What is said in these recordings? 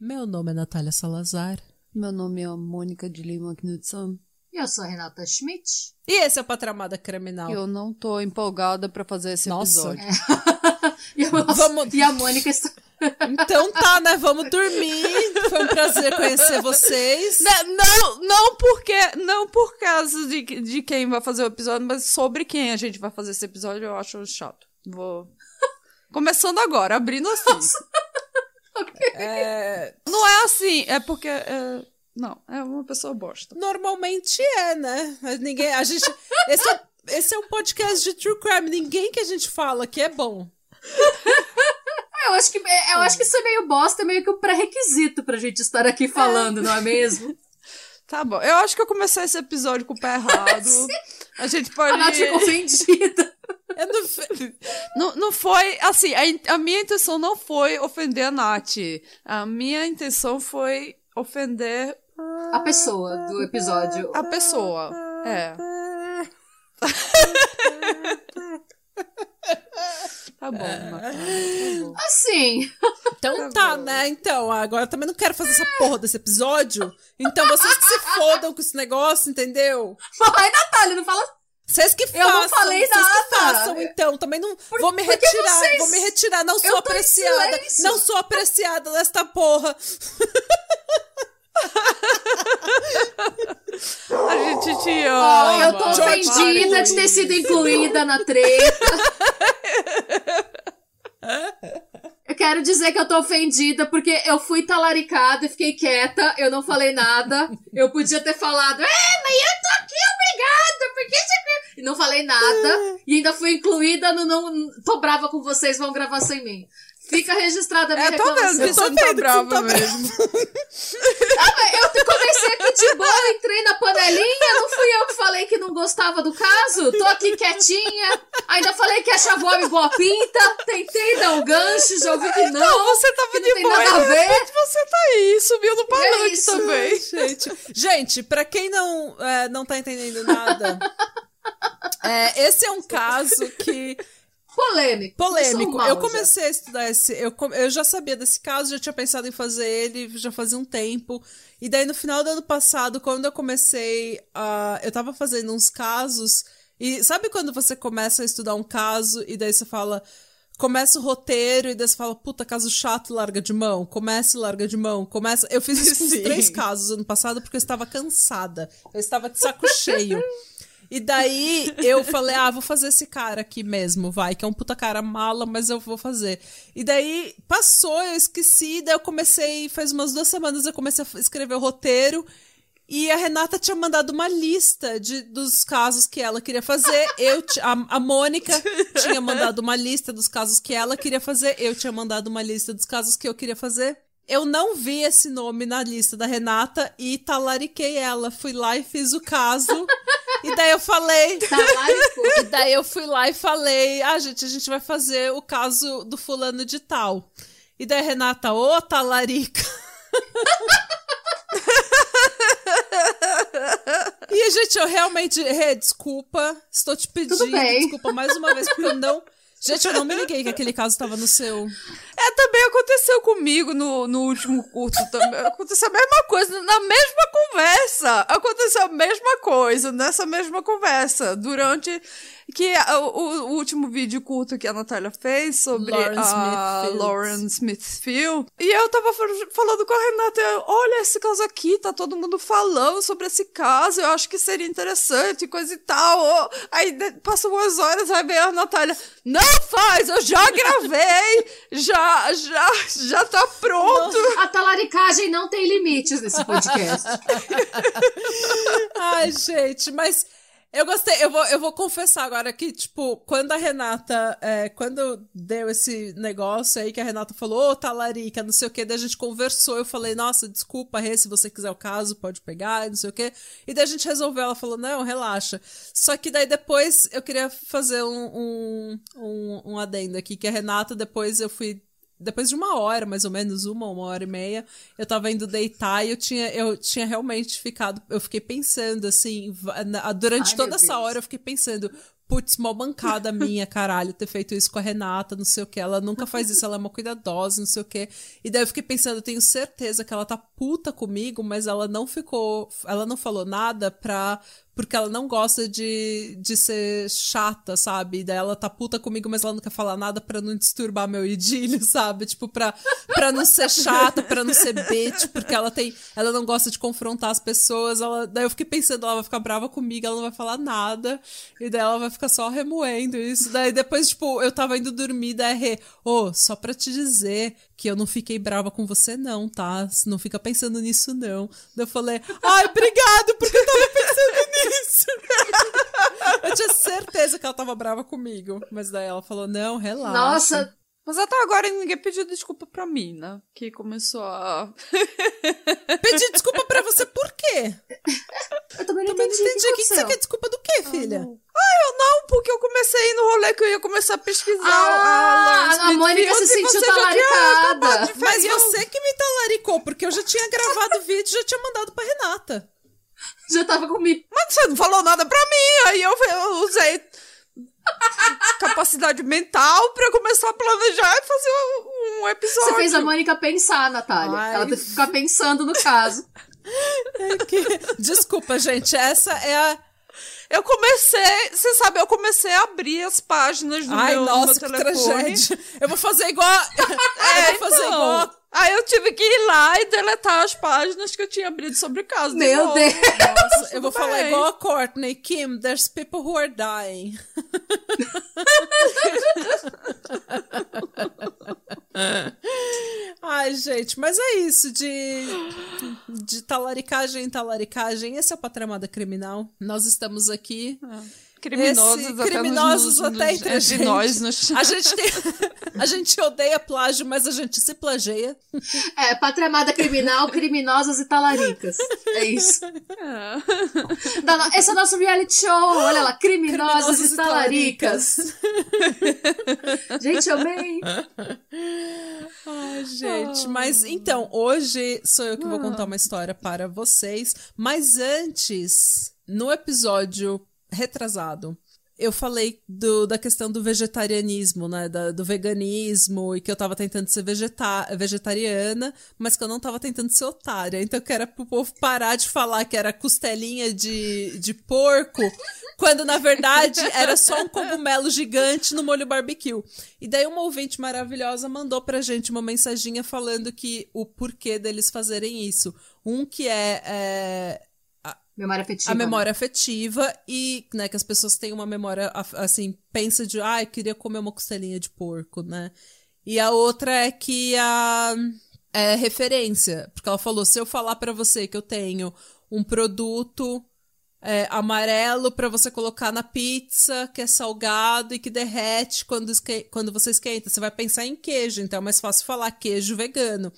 Meu nome é Natália Salazar. Meu nome é Mônica de Lima Knudsen. Eu sou a Renata Schmidt. E esse é o Patramada Criminal. Eu não tô empolgada pra fazer esse Nossa. episódio. E, a, Vamos- e a Mônica está. Então tá, né? Vamos dormir. Foi um prazer conhecer vocês. Não, não, não porque não por causa de, de quem vai fazer o episódio, mas sobre quem a gente vai fazer esse episódio, eu acho chato. Vou. Começando agora, abrindo assim. É, Não é assim, é porque. é, não, é uma pessoa bosta. normalmente é, né? Mas Ninguém, a gente, esse, é, esse é um podcast de true crime. Ninguém que a gente fala que é bom. Eu acho que, eu acho que isso é meio bosta, é meio que um pré-requisito pra gente estar aqui falando, não é mesmo? Tá bom, eu acho que eu comecei esse episódio com o pé errado. A gente pode. A Nath ficou ofendida. Eu não Não, não foi. Assim, a, a minha intenção não foi ofender a Nath. A minha intenção foi ofender A pessoa do episódio. a pessoa. É. Tá bom, Natália, tá bom. Assim. Então tá, né? Então, agora eu também não quero fazer essa porra desse episódio. Então vocês que se fodam com esse negócio, entendeu? Vai, Natália, não fala. Vocês que Eu façam. não falei vocês que façam, então. Também não vou me retirar. vocês- Vou me retirar. Não sou Eu apreciada. Não sou apreciada desta porra. A gente te ama. eu tô George ofendida Martin. de ter sido incluída na treta. Eu quero dizer que eu tô ofendida porque eu fui talaricada e fiquei quieta, eu não falei nada. Eu podia ter falado, é, mas eu tô aqui, obrigada, por que você... E não falei nada. E ainda fui incluída no não... Tô brava com vocês, vão gravar sem mim. Fica registrada a minha É, tô vendo reclamação. tá vendo que brava você tá mesmo. Eu te- comecei aqui de boa, entrei na panelinha, não fui eu que falei que não gostava do caso? Tô aqui quietinha, ainda falei que achava o homem boa pinta, tentei dar um gancho, já ouvi que não. Não, você tava que não de tem boa. nada a de ver. repente Você tá aí, subiu no palanque isso. também. Gente, gente, pra quem não, é, não tá entendendo nada, é, esse é um caso que Polêmico. polêmico. Sou mal, Eu já. comecei a estudar esse. Eu, eu já sabia desse caso, já tinha pensado em fazer ele já fazia um tempo. E daí, no final do ano passado, quando eu comecei a. eu tava fazendo uns casos. E sabe quando você começa a estudar um caso e daí você fala. Começa o roteiro e daí você fala, puta, caso chato, larga de mão. Começa e larga de mão. Começa. Eu fiz isso com três casos ano passado porque eu estava cansada. Eu estava de saco cheio. E daí eu falei, ah, vou fazer esse cara aqui mesmo, vai, que é um puta cara mala, mas eu vou fazer. E daí passou, eu esqueci, daí eu comecei, faz umas duas semanas eu comecei a escrever o roteiro. E a Renata tinha mandado uma lista de, dos casos que ela queria fazer. Eu, a, a Mônica tinha mandado uma lista dos casos que ela queria fazer. Eu tinha mandado uma lista dos casos que eu queria fazer. Eu não vi esse nome na lista da Renata e talariquei ela. Fui lá e fiz o caso. E daí eu falei. Talaricou. E daí eu fui lá e falei: ah, gente, a gente vai fazer o caso do fulano de tal. E daí a Renata, ô talarica. E, gente, eu realmente, Rê, desculpa. Estou te pedindo desculpa mais uma vez, porque eu não. Gente, eu não me liguei que aquele caso estava no seu. É, também aconteceu comigo no, no último curso também. Aconteceu a mesma coisa, na mesma conversa. Aconteceu a mesma coisa, nessa mesma conversa. Durante que a- o, o último vídeo curto que a Natália fez sobre Lauren a Smithfield. Lauren Smithfield. E eu tava fal- falando com a Renata, eu, olha esse caso aqui, tá todo mundo falando sobre esse caso, eu acho que seria interessante, coisa e tal. Aí passam umas horas, aí vem a Natália, não faz, eu já gravei, já, já, já tá pronto. A talaricagem não tem limites nesse podcast. Ai, gente, mas Eu gostei, eu vou, eu vou confessar agora que, tipo, quando a Renata, é, quando deu esse negócio aí que a Renata falou, ô, talarica, não sei o que, daí a gente conversou, eu falei, nossa, desculpa, Rê, se você quiser o caso, pode pegar, não sei o que, e daí a gente resolveu, ela falou, não, relaxa. Só que daí depois eu queria fazer um, um, um, um adendo aqui, que a Renata, depois eu fui depois de uma hora, mais ou menos, uma, uma hora e meia, eu tava indo deitar e eu tinha, eu tinha realmente ficado. Eu fiquei pensando, assim, durante Ai, toda essa hora eu fiquei pensando, putz, mó bancada minha, caralho, ter feito isso com a Renata, não sei o que. Ela nunca faz isso, ela é uma cuidadosa, não sei o que. E daí eu fiquei pensando, eu tenho certeza que ela tá puta comigo, mas ela não ficou. Ela não falou nada pra porque ela não gosta de, de ser chata, sabe? Daí ela tá puta comigo, mas ela não quer falar nada pra não disturbar meu idílio, sabe? Tipo, pra, pra não ser chata, pra não ser bitch, porque ela tem. Ela não gosta de confrontar as pessoas. Ela, daí eu fiquei pensando, ela vai ficar brava comigo, ela não vai falar nada. E daí ela vai ficar só remoendo isso. Daí depois, tipo, eu tava indo dormir, daí, ô, oh, só pra te dizer que eu não fiquei brava com você, não, tá? Não fica pensando nisso, não. Daí eu falei, ai, obrigado, porque eu tava pensando nisso. eu tinha certeza que ela tava brava comigo. Mas daí ela falou, não, relaxa. Nossa, mas até agora ninguém pediu desculpa pra mim, né? Que começou a. Pedir desculpa pra você por quê? Eu também não também entendi. Não entendi. O que, que, você quer desculpa do quê, ah, filha? Ah, ah, eu não, porque eu comecei a ir no rolê que eu ia começar a pesquisar. Ah, a, a Mônica se sentiu talaricada. Mas você que me talaricou, porque eu já tinha gravado o vídeo e já tinha mandado pra Renata. Já tava comigo. Mas você não falou nada pra mim, aí eu, eu usei capacidade mental pra começar a planejar e fazer um, um episódio. Você fez a Mônica pensar, Natália. Ai. Ela teve que ficar pensando no caso. É que... Desculpa, gente, essa é a eu comecei, você sabe, eu comecei a abrir as páginas do Ai, meu, nossa, meu telefone. Tragédia. Eu vou fazer igual. é, eu vou fazer então, igual. Aí eu tive que ir lá e deletar as páginas que eu tinha abrido sobre o caso. Meu Deus! Nossa, eu vou bem. falar igual a Courtney. Kim, there's people who are dying. Ai, gente, mas é isso de, de talaricagem em talaricagem. Esse é o Patramada Criminal. Nós estamos aqui. É. Criminosos Esse, até criminosos nos, até entre a gente. Nós nos... A gente tem, a gente odeia plágio, mas a gente se plageia. É, patramada criminal, criminosas e talaricas. É isso. É. Esse é o nosso reality show. Olha lá, criminosas, criminosas e talaricas. gente, amei. Ai, gente. Mas então, hoje sou eu que vou contar uma história para vocês. Mas antes, no episódio retrasado, eu falei do, da questão do vegetarianismo, né? Da, do veganismo, e que eu tava tentando ser vegeta vegetariana, mas que eu não tava tentando ser otária. Então que era pro povo parar de falar que era costelinha de, de porco, quando na verdade era só um cogumelo gigante no molho barbecue. E daí uma ouvinte maravilhosa mandou pra gente uma mensaginha falando que o porquê deles fazerem isso. Um que é, é Memória afetiva. A memória afetiva e, né, que as pessoas têm uma memória, assim, pensa de, ah, eu queria comer uma costelinha de porco, né? E a outra é que a é referência, porque ela falou, se eu falar para você que eu tenho um produto é, amarelo para você colocar na pizza, que é salgado e que derrete quando, quando você esquenta, você vai pensar em queijo, então é mais fácil falar queijo vegano.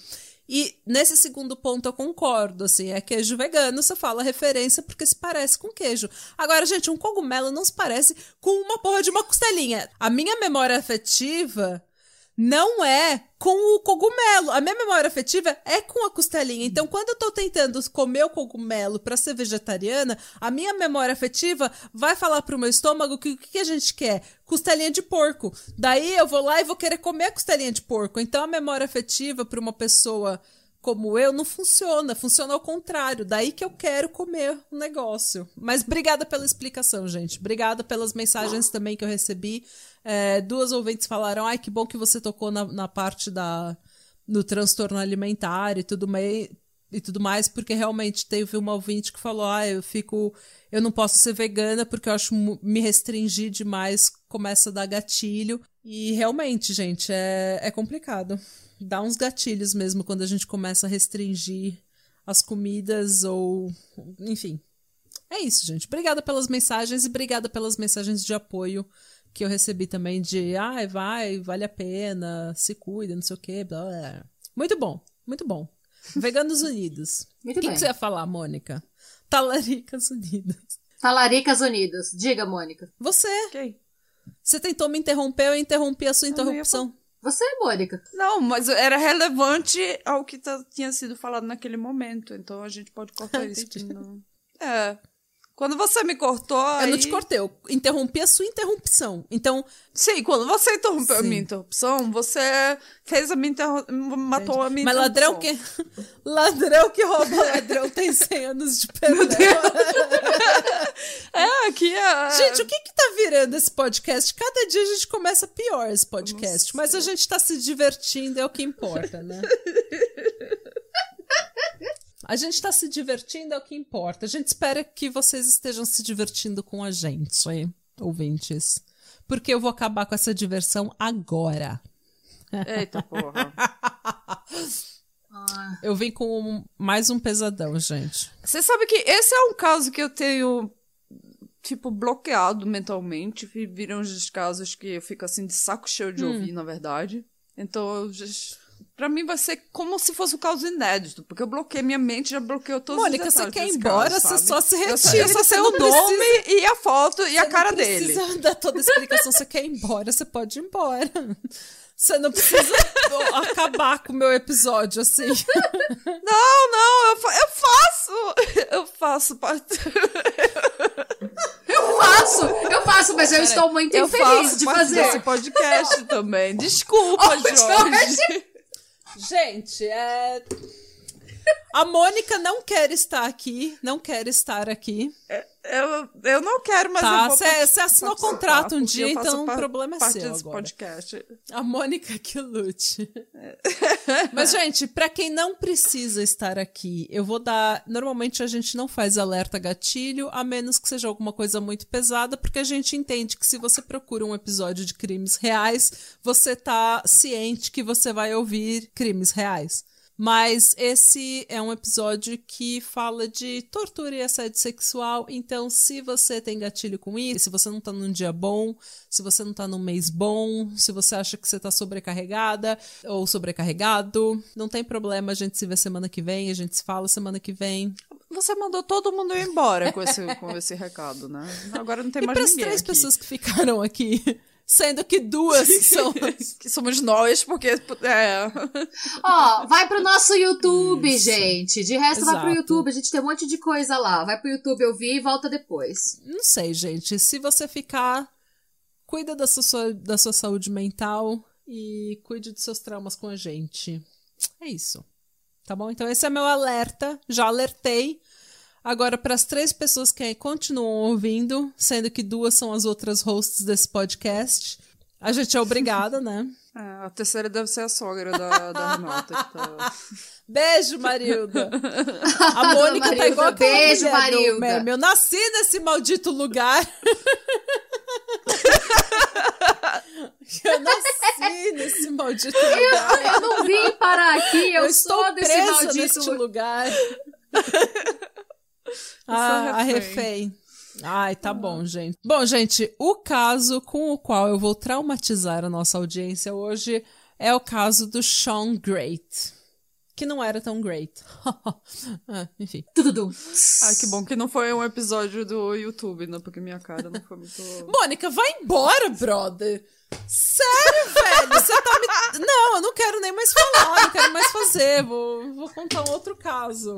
E nesse segundo ponto eu concordo, assim, é queijo vegano, você fala referência porque se parece com queijo. Agora, gente, um cogumelo não se parece com uma porra de uma costelinha. A minha memória afetiva não é com o cogumelo. A minha memória afetiva é com a costelinha. Então, quando eu tô tentando comer o cogumelo para ser vegetariana, a minha memória afetiva vai falar pro meu estômago que o que a gente quer? Costelinha de porco. Daí eu vou lá e vou querer comer a costelinha de porco. Então, a memória afetiva para uma pessoa como eu não funciona, funciona ao contrário. Daí que eu quero comer o negócio. Mas obrigada pela explicação, gente. Obrigada pelas mensagens também que eu recebi. É, duas ouvintes falaram: ai, que bom que você tocou na, na parte da no transtorno alimentar e tudo mais. E tudo mais, porque realmente teve uma ouvinte que falou: Ah, eu fico. Eu não posso ser vegana porque eu acho me restringir demais começa a dar gatilho. E realmente, gente, é, é complicado. Dá uns gatilhos mesmo quando a gente começa a restringir as comidas ou. Enfim. É isso, gente. Obrigada pelas mensagens e obrigada pelas mensagens de apoio que eu recebi também de ai, vai, vale a pena, se cuida, não sei o quê. Blá, blá. Muito bom, muito bom. Veganos Unidos. Muito O que, bem. que você ia falar, Mônica? Talaricas Unidas. Talaricas Unidas. Diga, Mônica. Você, Ok. você tentou me interromper, eu interrompi a sua Eu interrupção. Você, Mônica. Não, mas era relevante ao que tá- tinha sido falado naquele momento. Então a gente pode cortar isso. Entendi. que não- É. Quando você me cortou. Eu aí... não te cortei, eu interrompi a sua interrupção. Então, Sim, quando você interrompeu a Sim. minha interrupção, você fez a minha interrupção. Matou a minha mas ladrão que. Ladrão que rouba ladrão tem 100 anos de perdão. É, aqui é. Gente, o que que tá virando esse podcast? Cada dia a gente começa pior esse podcast, mas a gente tá se divertindo, é o que importa, né? A gente tá se divertindo, é o que importa. A gente espera que vocês estejam se divertindo com a gente, ouvintes. Porque eu vou acabar com essa diversão agora. Eita porra. Eu vim com um- mais um pesadão, gente. Você sabe que esse é um caso que eu tenho, tipo, bloqueado mentalmente. Vi- Viram os casos que eu fico assim de saco cheio de ouvir, na verdade. Então, eu já- pra mim vai ser como se fosse um caso inédito, porque eu bloqueei minha mente, já bloqueou todos Mônica, os você detalhes quer ir embora, caso, você sabe? só se só, retira. eu só você sei não o nome e a foto e a Você cara não dele. precisa dar toda a explicação. Você quer ir embora, você pode ir embora. Você não precisa acabar com o meu episódio assim. Não, não, eu, fa- eu faço! Eu faço parte. Eu faço! Eu faço, mas eu estou muito Eu infeliz faço de fazer. desse podcast também. Desculpa, Oh, Jorge. Jorge. Gente, é. A Mônica não quer estar aqui, não quer estar aqui. Eu, eu não quero, mas Tá, eu vou cê- participar, cê assinou contrato um dia, então o problema é seu agora. podcast. A Mônica que lute. Mas, gente, pra quem não precisa estar aqui, eu vou dar. Normalmente a gente não faz alerta gatilho, a menos que seja alguma coisa muito pesada, porque a gente entende que se você procura um episódio de crimes reais, você tá ciente que você vai ouvir crimes reais. Mas esse é um episódio que fala de tortura e assédio sexual. Então, se você tem gatilho com isso, se você não tá num dia bom, se você não tá num mês bom, se você acha que você tá sobrecarregada ou sobrecarregado, não tem problema, a gente se vê semana que vem, a gente se fala semana que vem. Você mandou todo mundo ir embora com esse, com esse recado, né? Agora não tem E mais para as ninguém três aqui. pessoas que ficaram aqui, sendo que duas são. que somos nós, porque é, Ó, vai pro nosso YouTube, gente. De resto, vai pro Exato. YouTube. A gente tem um monte de coisa lá. Vai pro YouTube ouvir e volta depois. Não sei, gente. Se você ficar, cuida da sua, da sua saúde mental e cuide dos seus traumas com a gente. É isso. Tá bom? Então, esse é meu alerta. Já alertei. Agora, para as três pessoas que continuam ouvindo, sendo que duas são as outras hosts desse podcast, a gente é obrigada, né? é, a terceira deve ser a sogra da, da Renata. Tá... Beijo, Marilda. A Mônica tá Marilda, igual aquela beijo, do Marilda. meme. Eu nasci nesse maldito lugar. Eu nasci nesse maldito lugar. Eu não vim parar aqui, eu, Eu estou sou desse maldito. neste lugar. Ah, a refém. Ai, tá bom, gente. Bom, gente, o caso com o qual eu vou traumatizar a nossa audiência hoje é o caso do Sean Great. Que não era tão great. ah, enfim. Ai, que bom que não foi um episódio do YouTube, né? Porque minha cara não foi muito. Mônica, vai embora, brother. Sério, velho? Você tá me. Não, eu não quero nem mais falar, não quero mais fazer. Vou, vou contar um outro caso.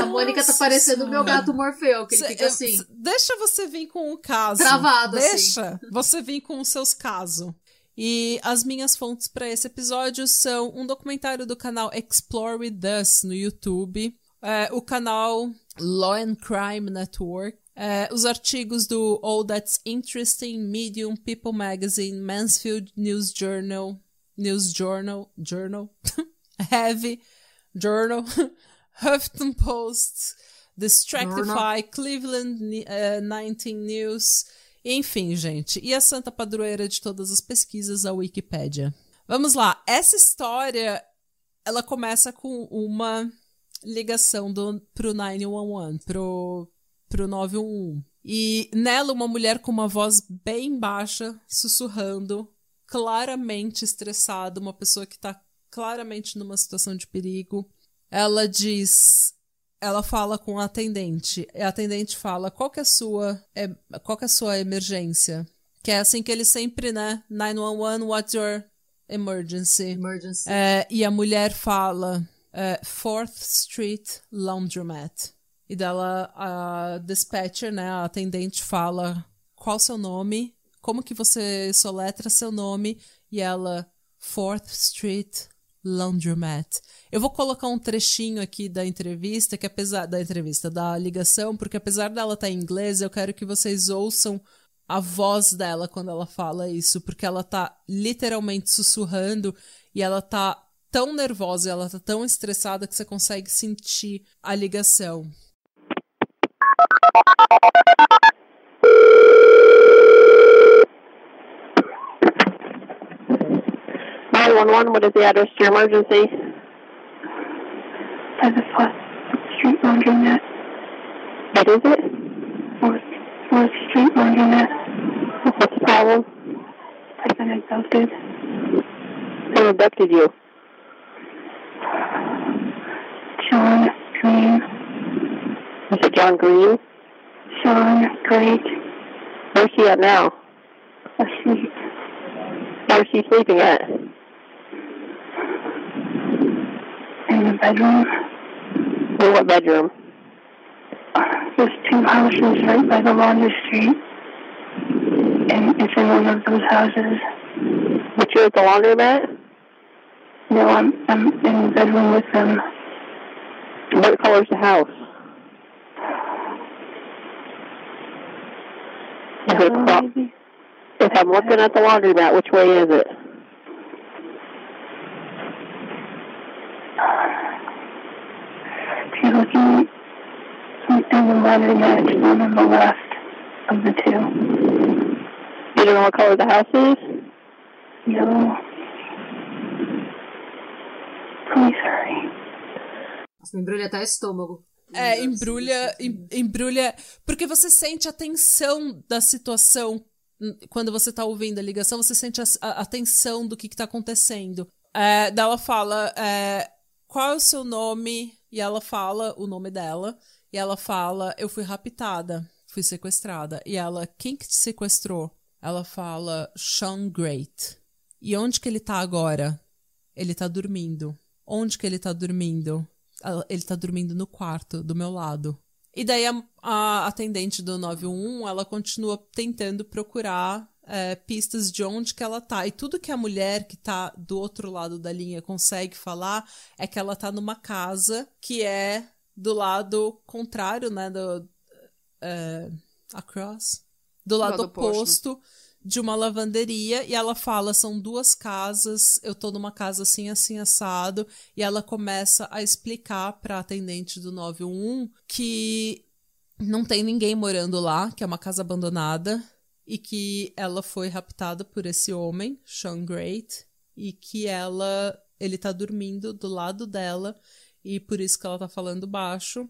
A Mônica tá parecendo o meu gato Morfeu, que ele fica assim. deixa você vir com o caso. Travado, assim. Deixa você vir com os seus casos. E as minhas fontes para esse episódio são um documentário do canal Explore With Us no YouTube, é, o canal Law and Crime Network, é, os artigos do All That's Interesting, Medium, People Magazine, Mansfield News Journal, News Journal, Journal, Heavy Journal, Huffington Post, The Stractify, Cleveland eh, 19 News, enfim, gente. E a santa padroeira de todas as pesquisas, a Wikipédia. Vamos lá. Essa história, ela começa com uma ligação do, pro 911, pro, pro 911. E nela, uma mulher com uma voz bem baixa, sussurrando, claramente estressada, uma pessoa que tá claramente numa situação de perigo. Ela diz. Ela fala com a atendente. A atendente fala: qual que é a sua, é, qual que é a sua emergência? Que é assim que ele sempre, né? 911, what's your emergency? Emergency. É, e a mulher fala: é, Fourth Street Laundromat. E dela, a dispatcher, né, a atendente fala qual seu nome, como que você soletra seu nome, e ela, Fourth Street Laundromat. Eu vou colocar um trechinho aqui da entrevista, que apesar da entrevista, da ligação, porque apesar dela estar em inglês, eu quero que vocês ouçam a voz dela quando ela fala isso, porque ela tá literalmente sussurrando e ela tá tão nervosa, ela tá tão estressada que você consegue sentir a ligação. 911, what is the address to your emergency? by the Fourth Street Laundromat. What is it? Fourth, Fourth Street Laundromat. What's the problem? I've been abducted. Who abducted you? Sean Green. Is it John Green? Sean Great. Where's he at now? Asleep. Where's he sleeping at? In the bedroom. In what bedroom? There's two houses right by the laundry street. And it's in one of those houses. But you're at the laundromat? No, I'm, I'm in the bedroom with them. What color's the house? Is it uh, maybe. if I'm looking at the laundromat, which way is it? You're looking in the laundromat, it's one on the left of the two. You don't know what color the house is? Yellow. Please hurry. Embrulha até o estômago. É, embrulha, em- embrulha. Porque você sente a tensão da situação. Quando você tá ouvindo a ligação, você sente a, a- a tensão do que, que tá acontecendo. É, daí ela fala: é, qual é o seu nome? E ela fala o nome dela. E ela fala: eu fui raptada, fui sequestrada. E ela: quem que te sequestrou? Ela fala: Sean Great. E onde que ele tá agora? Ele tá dormindo. Onde que ele tá dormindo? Ele tá dormindo no quarto, do meu lado. E daí a, a atendente do 911, ela continua tentando procurar é, pistas de onde que ela tá. E tudo que a mulher que tá do outro lado da linha consegue falar é que ela tá numa casa que é do lado contrário, né, do... é, across? Do lado, lado oposto, oposto. de uma lavanderia e ela fala: são duas casas, eu tô numa casa assim, assim, assado. E ela começa a explicar pra atendente do 911 que não tem ninguém morando lá, que é uma casa abandonada, e que ela foi raptada por esse homem, Sean Great, e que ela. ele tá dormindo do lado dela, e por isso que ela tá falando baixo.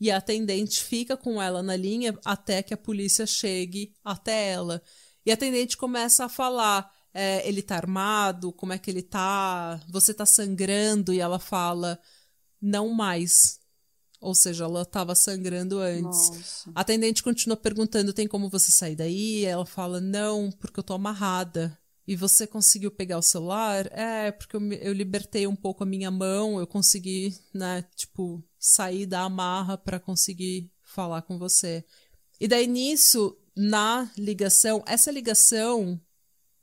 E a atendente fica com ela na linha até que a polícia chegue até ela. E a atendente começa a falar: é, ele tá armado, como é que ele tá, você tá sangrando, e ela fala: não mais. Ou seja, ela tava sangrando antes. Nossa. A atendente continua perguntando: tem como você sair daí? Ela fala: não, porque eu tô amarrada. E você conseguiu pegar o celular? É, porque eu, eu libertei um pouco a minha mão, eu consegui, né, tipo, sair da amarra pra conseguir falar com você. E daí nisso, na ligação, essa ligação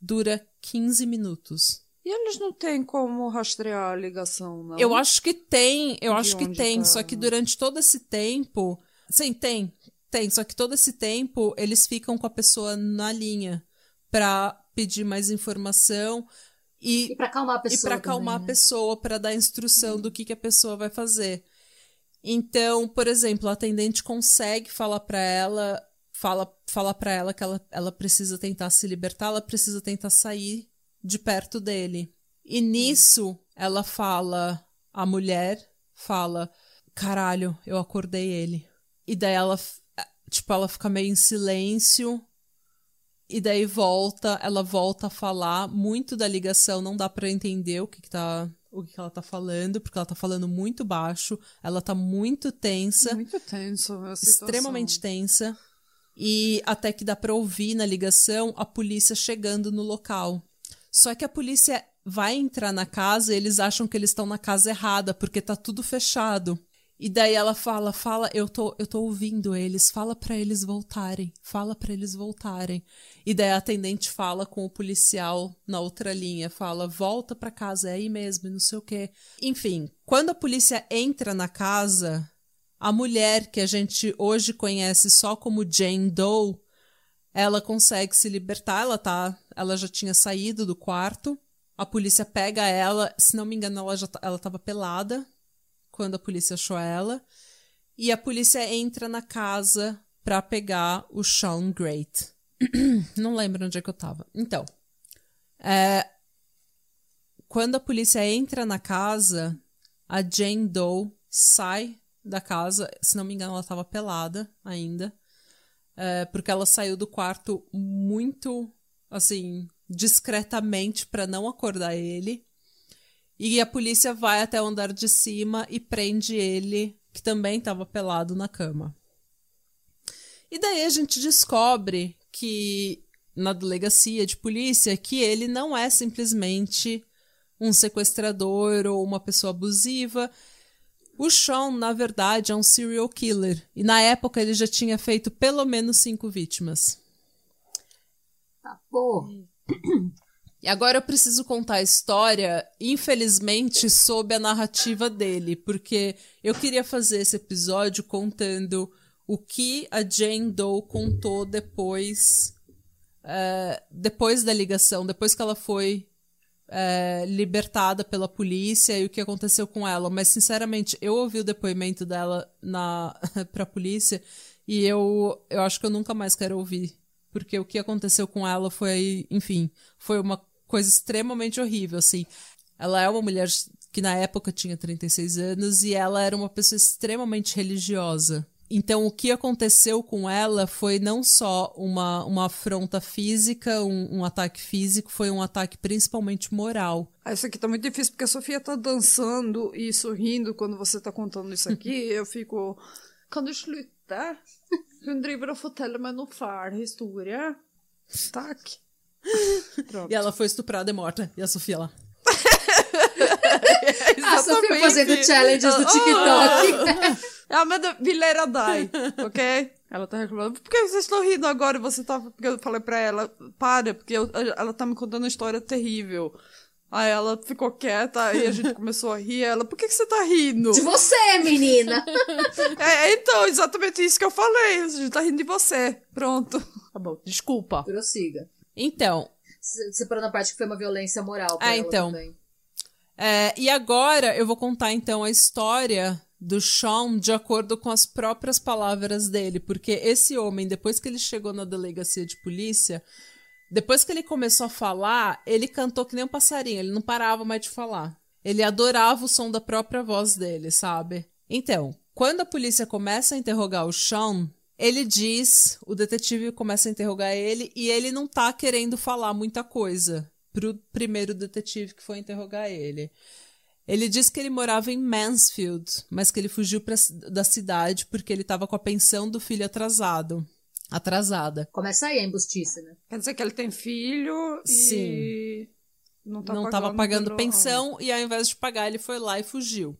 dura 15 minutos. E eles não têm como rastrear a ligação, não? Eu acho que tem, eu De acho que tem, tá? só que durante todo esse tempo. Sim, tem, tem, só que todo esse tempo eles ficam com a pessoa na linha pra pedir mais informação E e, pra acalmar a pessoa. e para acalmar também, a né? pessoa, pra dar instrução do que, que a pessoa vai fazer. Então, por exemplo, a atendente consegue falar pra ela, fala, fala para ela que ela, ela precisa tentar se libertar, ela precisa tentar sair de perto dele. E nisso, ela fala, a mulher fala: "Caralho, eu acordei ele". E daí ela tipo, ela fica meio em silêncio. E daí volta, ela volta a falar. Muito da ligação não dá pra entender o que, que tá. O que, ela tá falando, porque ela tá falando muito baixo, ela tá muito tensa, Muito tenso a situação. extremamente tensa. E até que dá pra ouvir na ligação a polícia chegando no local. Só que a polícia vai entrar na casa e eles acham que eles estão na casa errada, porque tá tudo fechado. E daí ela fala, fala, eu tô, eu tô ouvindo eles, fala pra eles voltarem, fala pra eles voltarem. E daí a atendente fala com o policial na outra linha, fala, volta pra casa, é aí mesmo, não sei o quê. Enfim, quando a polícia entra na casa, a mulher que a gente hoje conhece só como Jane Doe, ela consegue se libertar, ela tá, ela já tinha saído do quarto. A polícia pega ela, se não me engano, ela já ela tava pelada quando a polícia achou ela. E a polícia entra na casa pra pegar o Sean Great. não lembro onde é que eu tava. Então, é, quando a polícia entra na casa, a Jane Doe sai da casa. Se não me engano, ela estava pelada ainda. é, porque ela saiu do quarto muito, assim, discretamente para não acordar ele. E a polícia vai até o andar de cima e prende ele, que também estava pelado na cama. E daí a gente descobre que na delegacia de polícia que ele não é simplesmente um sequestrador ou uma pessoa abusiva. O Sean, na verdade, é um serial killer. E na época ele já tinha feito pelo menos cinco vítimas. Tá. E agora eu preciso contar a história, infelizmente, sob a narrativa dele, porque eu queria fazer esse episódio contando o que a Jane Doe contou depois, eh, depois da ligação, depois que ela foi eh, libertada pela polícia e o que aconteceu com ela. Mas, sinceramente, eu ouvi o depoimento dela na pra polícia e eu, eu acho que eu nunca mais quero ouvir. Porque o que aconteceu com ela foi, enfim, foi uma coisa extremamente horrível, assim. Ela é uma mulher que na época tinha 36 anos e ela era uma pessoa extremamente religiosa. Então, o que aconteceu com ela foi não só uma, uma afronta física, um, um ataque físico, foi um ataque principalmente moral. Ah, isso aqui tá muito difícil, porque a Sofia tá dançando e sorrindo quando você tá contando isso aqui. eu fico. Du sluta? Hun driver og forteller meg noe fæl historie. Takk. E ela foi estuprada e morta. E a Sofia lá. A Sofia fazendo challenges do TikTok. Ja, men det, vi ler deg, ok? Ela tá reclamando. Por que vocês estão rindo agora? Você tá... Porque eu falei pra ela, para, porque eu- ela tá me contando uma história terrível. Aí ela ficou quieta, aí a gente começou a rir. Ela, por que, que você tá rindo? De você, menina. É, então, exatamente isso que eu falei. A gente tá rindo de você. Pronto. Tá bom, desculpa. Prossiga. Então, Se- Separando a parte que foi uma violência moral pra Ah, ela então. também. É, e agora eu vou contar então a história do Sean de acordo com as próprias palavras dele, porque esse homem, depois que ele chegou na delegacia de polícia, depois que ele começou a falar, ele cantou que nem um passarinho, ele não parava mais de falar. Ele adorava o som da própria voz dele, sabe? Então, quando a polícia começa a interrogar o Sean, ele diz, o detetive começa a interrogar ele e ele não tá querendo falar muita coisa pro primeiro detetive que foi interrogar ele. Ele diz que ele morava em Mansfield, mas que ele fugiu pra, da cidade porque ele tava com a pensão do filho atrasado. Atrasada. Começa aí a embustice, né? Quer dizer que ele tem filho e. Sim. Não, tá não estava pagando pensão e ao invés de pagar ele foi lá e fugiu.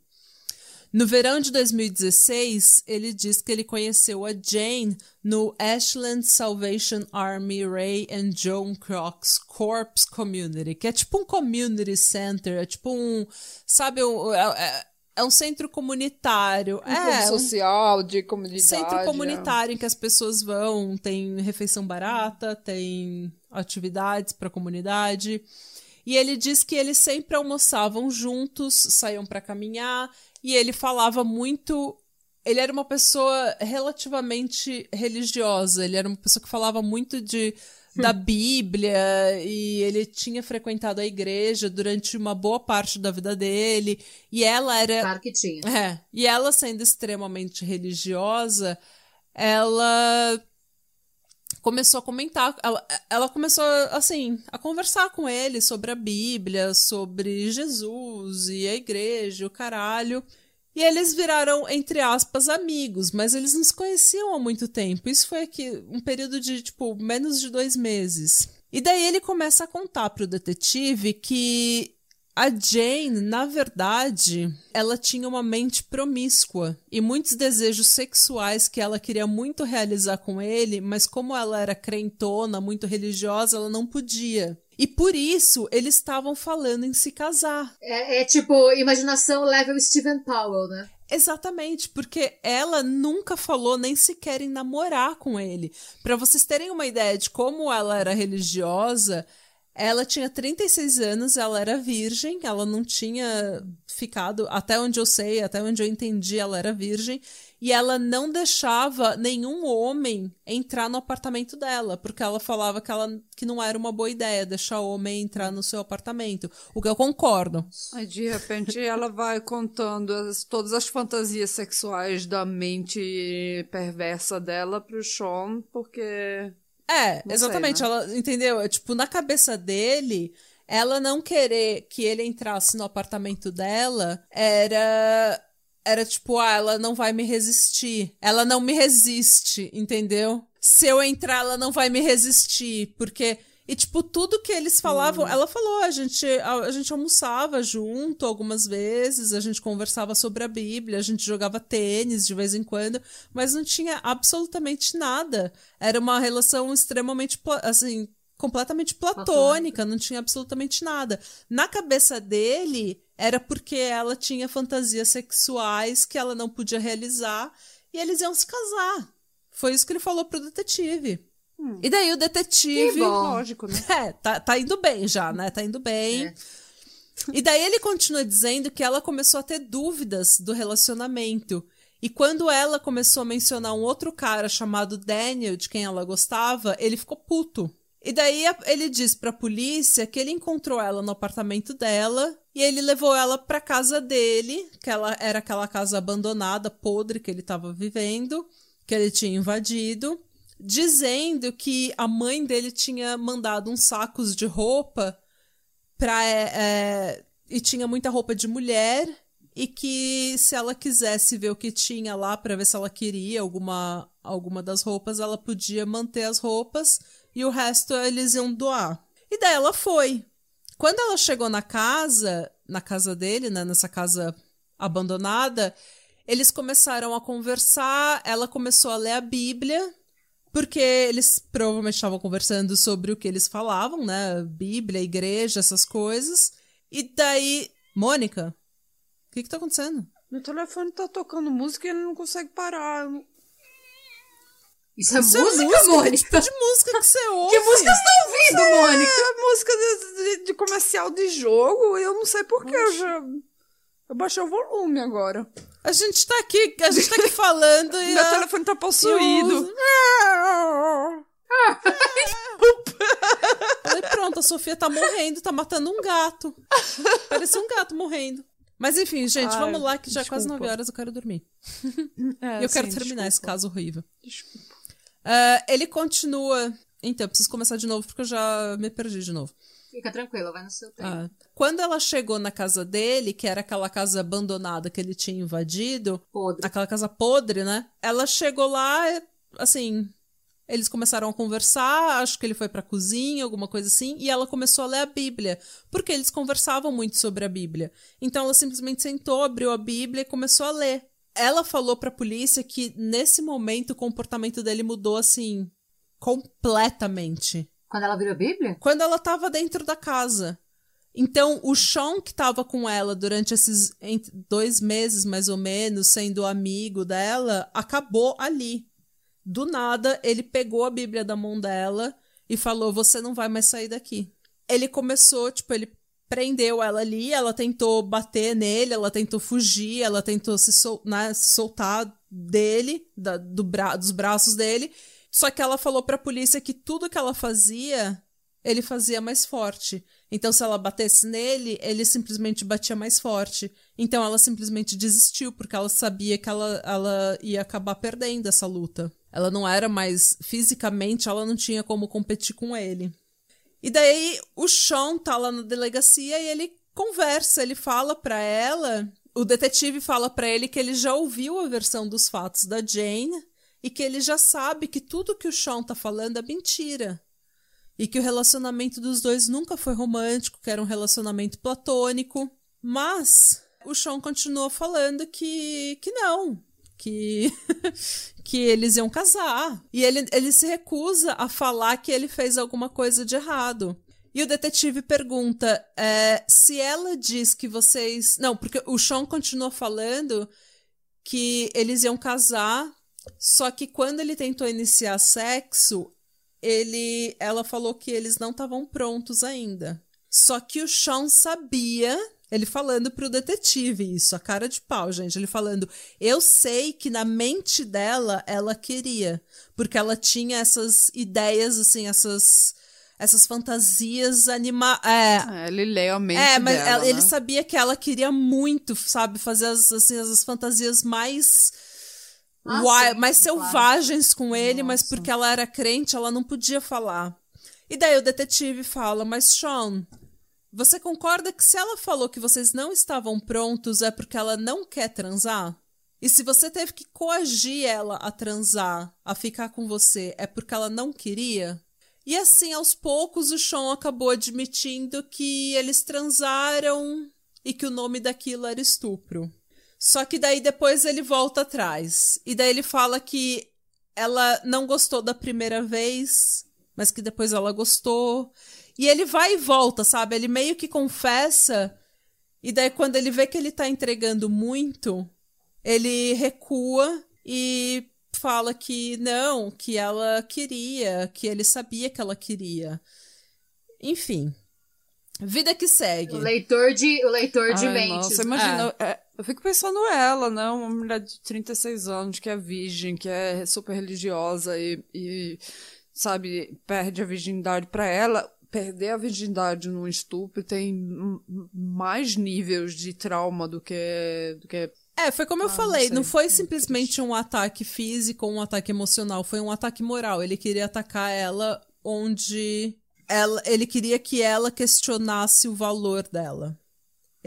No verão de 2016, ele diz que ele conheceu a Jane no Ashland Salvation Army Ray and Joan Crocs Corps Community, que é tipo um community center, é tipo um, sabe, um- é, é- é um centro comunitário. Um é, social, de comunidade. centro é. comunitário em que as pessoas vão, tem refeição barata, tem atividades para a comunidade. E ele diz que eles sempre almoçavam juntos, saíam para caminhar, e ele falava muito. Ele era uma pessoa relativamente religiosa, ele era uma pessoa que falava muito de da Bíblia e ele tinha frequentado a igreja durante uma boa parte da vida dele e ela era Claro que tinha. é, e ela sendo extremamente religiosa, ela começou a comentar, ela, ela começou, assim, a conversar com ele sobre a Bíblia, sobre Jesus e a igreja, o caralho. E eles viraram, entre aspas, amigos, mas eles não se conheciam há muito tempo. Isso foi aqui um período de, tipo, menos de dois meses. E daí ele começa a contar pro detetive que a Jane, na verdade, ela tinha uma mente promíscua e muitos desejos sexuais que ela queria muito realizar com ele, mas como ela era crentona, muito religiosa, ela não podia. E por isso eles estavam falando em se casar. É, é tipo imaginação level Steven Powell, né? Exatamente, porque ela nunca falou nem sequer em namorar com ele. Para vocês terem uma ideia de como ela era religiosa, ela tinha 36 anos, ela era virgem, ela não tinha ficado, até onde eu sei, até onde eu entendi, ela era virgem, e ela não deixava nenhum homem entrar no apartamento dela, porque ela falava que, ela, que não era uma boa ideia deixar o homem entrar no seu apartamento, o que eu concordo. Aí de repente ela vai contando as- todas as fantasias sexuais da mente perversa dela pro Sean, porque. É, Não exatamente. sei, né? Ela, entendeu? É, tipo, na cabeça dele, ela não querer que ele entrasse no apartamento dela era. Era tipo, ah, ela não vai me resistir. Ela não me resiste, entendeu? Se eu entrar, ela não vai me resistir. Porque. E, tipo, tudo que eles falavam, ela falou, a gente, a, a gente almoçava junto algumas vezes, a gente conversava sobre a Bíblia, a gente jogava tênis de vez em quando, mas não tinha absolutamente nada. Era uma relação extremamente, assim, completamente platônica, não tinha absolutamente nada. Na cabeça dele, era porque ela tinha fantasias sexuais que ela não podia realizar e eles iam se casar. Foi isso que ele falou pro detetive. E daí o detetive. Que bom. Lógico, né? É, tá, tá indo bem já, né? Tá indo bem. É. E daí ele continua dizendo que ela começou a ter dúvidas do relacionamento. E quando ela começou a mencionar um outro cara chamado Daniel, de quem ela gostava, ele ficou puto. E daí ele diz pra polícia que ele encontrou ela no apartamento dela e ele levou ela pra casa dele, que ela era aquela casa abandonada, podre que ele tava vivendo, que ele tinha invadido, dizendo que a mãe dele tinha mandado uns sacos de roupa pra, é, é, e tinha muita roupa de mulher e que se ela quisesse ver o que tinha lá pra ver se ela queria alguma alguma das roupas, ela podia manter as roupas e o resto eles iam doar. E daí ela foi. Quando ela chegou na casa, na casa dele, né, nessa casa abandonada, eles começaram a conversar, ela começou a ler a Bíblia, porque eles provavelmente estavam conversando sobre o que eles falavam, né? Bíblia, igreja, essas coisas. E daí, Mônica, o que que tá acontecendo? Meu telefone tá tocando música e ele não consegue parar. Isso é Isso é música, música? Mônica? De música que você ouve. Que música você tá ouvindo, Mônica? É música de, de- de comercial de jogo e eu não sei porquê. Eu já. Eu baixei o volume agora. A gente tá aqui, a gente tá aqui falando e Meu a- telefone tá possuído. Falei, pronto, a Sofia tá morrendo, tá matando um gato. Parece um gato morrendo. Mas enfim, gente, Ai, vamos lá que já é quase desculpa. 9 horas, eu quero dormir. É, eu quero sim, terminar esse desculpa. caso horrível. Desculpa. Ah, ele continua. Então, eu preciso começar de novo porque eu já me perdi de novo. Fica tranquila, vai no seu tempo. Ah, Quando ela chegou na casa dele, que era aquela casa abandonada que ele tinha invadido, Podre. aquela casa podre, né? Ela chegou lá, assim. Eles começaram a conversar, acho que ele foi pra cozinha, alguma coisa assim, e ela começou a ler a Bíblia, porque eles conversavam muito sobre a Bíblia. Então ela simplesmente sentou, abriu a Bíblia e começou a ler. Ela falou pra polícia que nesse momento o comportamento dele mudou assim completamente Quando ela virou a Bíblia? quando ela tava dentro da casa. Então, o Sean que tava com ela durante esses dois meses, mais ou menos, sendo amigo dela, acabou ali. Do nada, ele pegou a Bíblia da mão dela e falou: Você não vai mais sair daqui. Ele começou, tipo, ele prendeu ela ali, ela tentou bater nele, ela tentou fugir, ela tentou se, sol né, se soltar dele, da- do bra dos braços dele. Só que ela falou pra polícia que tudo que ela fazia, ele fazia mais forte. Então, se ela batesse nele, ele simplesmente batia mais forte. Então, ela simplesmente desistiu, porque ela sabia que ela, ela ia acabar perdendo essa luta. Ela não era mais. Fisicamente, ela não tinha como competir com ele. E daí o Sean tá lá na delegacia e ele conversa, ele fala pra ela. O detetive fala pra ele que ele já ouviu a versão dos fatos da Jane e que ele já sabe que tudo que o Sean tá falando é mentira. E que o relacionamento dos dois nunca foi romântico, que era um relacionamento platônico. Mas o Sean continua falando que, que não, que, que eles iam casar. E ele, ele se recusa a falar que ele fez alguma coisa de errado. E o detetive pergunta é, se ela diz que vocês. Não, porque o Sean continua falando que eles iam casar, só que quando ele tentou iniciar sexo, ele, ela falou que eles não estavam prontos ainda. Só que o Sean sabia ele falando pro detetive isso, a cara de pau, gente. Ele falando: Eu sei que na mente dela ela queria. Porque ela tinha essas ideias, assim, essas. Essas fantasias anima... É, É, ele leu a mente é, mas dela, ela- ele né? sabia que ela queria muito, sabe, fazer as, assim, as fantasias mais Ah, wild, sim, mais claro. selvagens com ele, mas Nossa. porque ela era crente, ela não podia falar. E daí o detetive fala: Mas Sean, você concorda que se ela falou que vocês não estavam prontos é porque ela não quer transar? E se você teve que coagir ela a transar, a ficar com você, é porque ela não queria? E assim, aos poucos, o Sean acabou admitindo que eles transaram e que o nome daquilo era estupro. Só que daí depois ele volta atrás. E daí ele fala que ela não gostou da primeira vez, mas que depois ela gostou. E ele vai e volta, sabe? Ele meio que confessa. E daí quando ele vê que ele tá entregando muito, ele recua e fala que não, que ela queria, que ele sabia que ela queria. Enfim. Vida que segue. O leitor de, o leitor de Ai, mentes. Nossa, imagina. é, eu fico pensando ela, né? Uma mulher de 36 anos que é virgem, que é super religiosa e, e, sabe, perde a virgindade pra ela. Perder a virgindade num estupro tem mais níveis de trauma do que. Do que É, foi como eu Ah, não falei, sei. não foi simplesmente um ataque físico ou um ataque emocional, foi um ataque moral. Ele queria atacar ela onde ela, ele queria que ela questionasse o valor dela.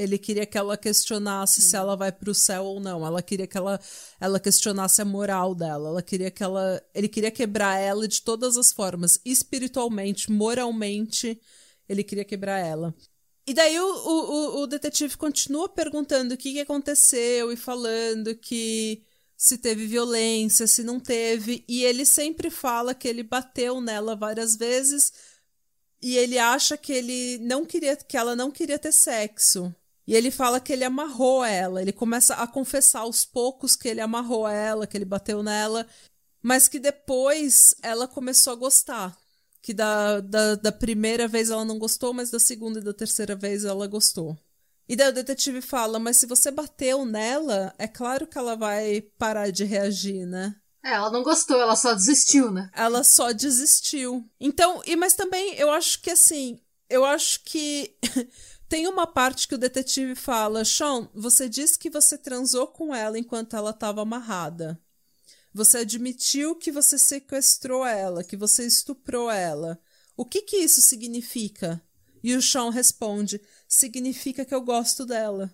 Ele queria que ela questionasse se ela vai pro céu ou não. Ela queria que ela, ela questionasse a moral dela. Ela queria que ela, ele queria quebrar ela de todas as formas, espiritualmente, moralmente. Ele queria quebrar ela. E daí o, o, o- o detetive continua perguntando o que, que aconteceu e falando que se teve violência, se não teve. E ele sempre fala que ele bateu nela várias vezes e ele acha que ele não queria que ela não queria ter sexo. E ele fala que ele amarrou ela. Ele começa a confessar aos poucos que ele amarrou ela, que ele bateu nela, mas que depois ela começou a gostar. Que da, da, da primeira vez ela não gostou, mas da segunda e da terceira vez ela gostou. E daí o detetive fala: Mas se você bateu nela, é claro que ela vai parar de reagir, né? É, ela não gostou, ela só desistiu, né? ela só desistiu. Então, e mas também eu acho que assim, eu acho que tem uma parte que o detetive fala: "Sean, você disse que você transou com ela enquanto ela estava amarrada. Você admitiu que você sequestrou ela, que você estuprou ela. O que que isso significa?" E o Sean responde: "Significa que eu gosto dela."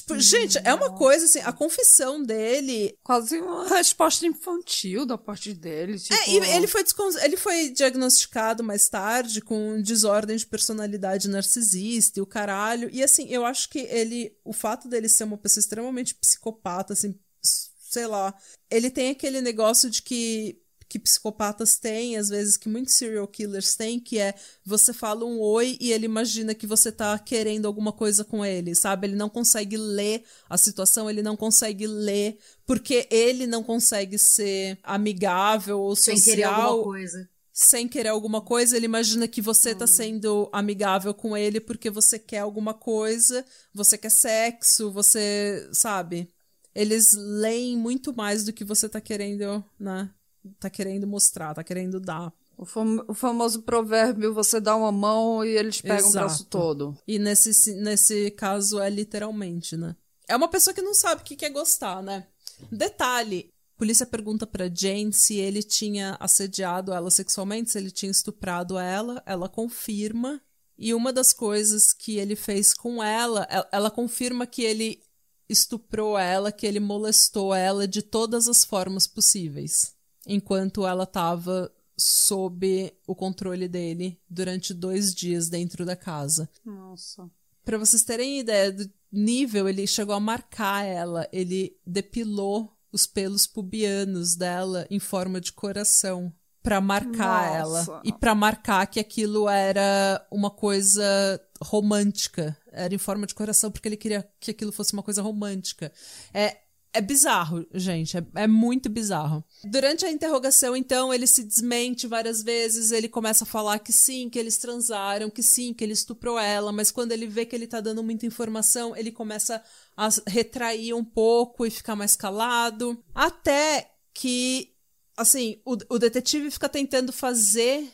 Tipo, gente, é uma coisa assim, a confissão dele quase uma resposta infantil da parte dele. Tipo, É, e ele foi, descon- ele foi diagnosticado mais tarde com desordem de personalidade narcisista e o caralho. E assim, eu acho que ele. O fato dele ser uma pessoa extremamente psicopata, assim, sei lá. Ele tem aquele negócio de que. Que psicopatas têm, às vezes, que muitos serial killers têm, que é você fala um oi e ele imagina que você tá querendo alguma coisa com ele, sabe? Ele não consegue ler a situação, ele não consegue ler, porque ele não consegue ser amigável ou Sem social querer alguma coisa. sem querer alguma coisa, ele imagina que você Hum. tá sendo amigável com ele porque você quer alguma coisa, você quer sexo, você, sabe? Eles leem muito mais do que você tá querendo, né? Tá querendo mostrar, tá querendo dar. O, fam- o famoso provérbio: você dá uma mão e eles pegam o braço Exato. todo. E nesse, nesse caso é literalmente, né? É uma pessoa que não sabe o que quer gostar, né? Detalhe, polícia pergunta pra Jane se ele tinha assediado ela sexualmente, se ele tinha estuprado ela. Ela confirma. E uma das coisas que ele fez com ela, ela, ela confirma que ele estuprou ela, que ele molestou ela de todas as formas possíveis, enquanto ela estava sob o controle dele durante dois dias dentro da casa. Nossa. Pra vocês terem ideia do nível, ele chegou a marcar ela, ele depilou os pelos pubianos dela em forma de coração pra marcar Nossa. ela e pra marcar que aquilo era uma coisa romântica, era em forma de coração porque ele queria que aquilo fosse uma coisa romântica. É é bizarro, gente. É, é muito bizarro. Durante a interrogação, então, ele se desmente várias vezes. Ele começa a falar que sim, que eles transaram, que sim, que ele estuprou ela. Mas quando ele vê que ele tá dando muita informação, ele começa a retrair um pouco e ficar mais calado. Até que, assim, o, o detetive fica tentando fazer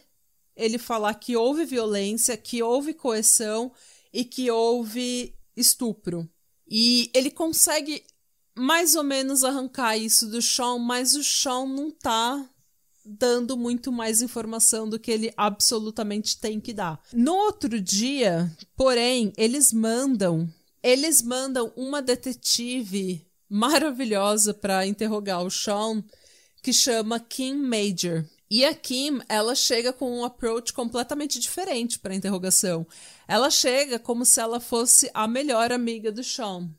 ele falar que houve violência, que houve coerção e que houve estupro. E ele consegue mais ou menos arrancar isso do Sean, mas o Sean não tá dando muito mais informação do que ele absolutamente tem que dar. No outro dia, porém, eles mandam, eles mandam uma detetive maravilhosa para interrogar o Sean, que chama Kim Major. E a Kim, ela chega com um approach completamente diferente para interrogação. Ela chega como se ela fosse a melhor amiga do Sean.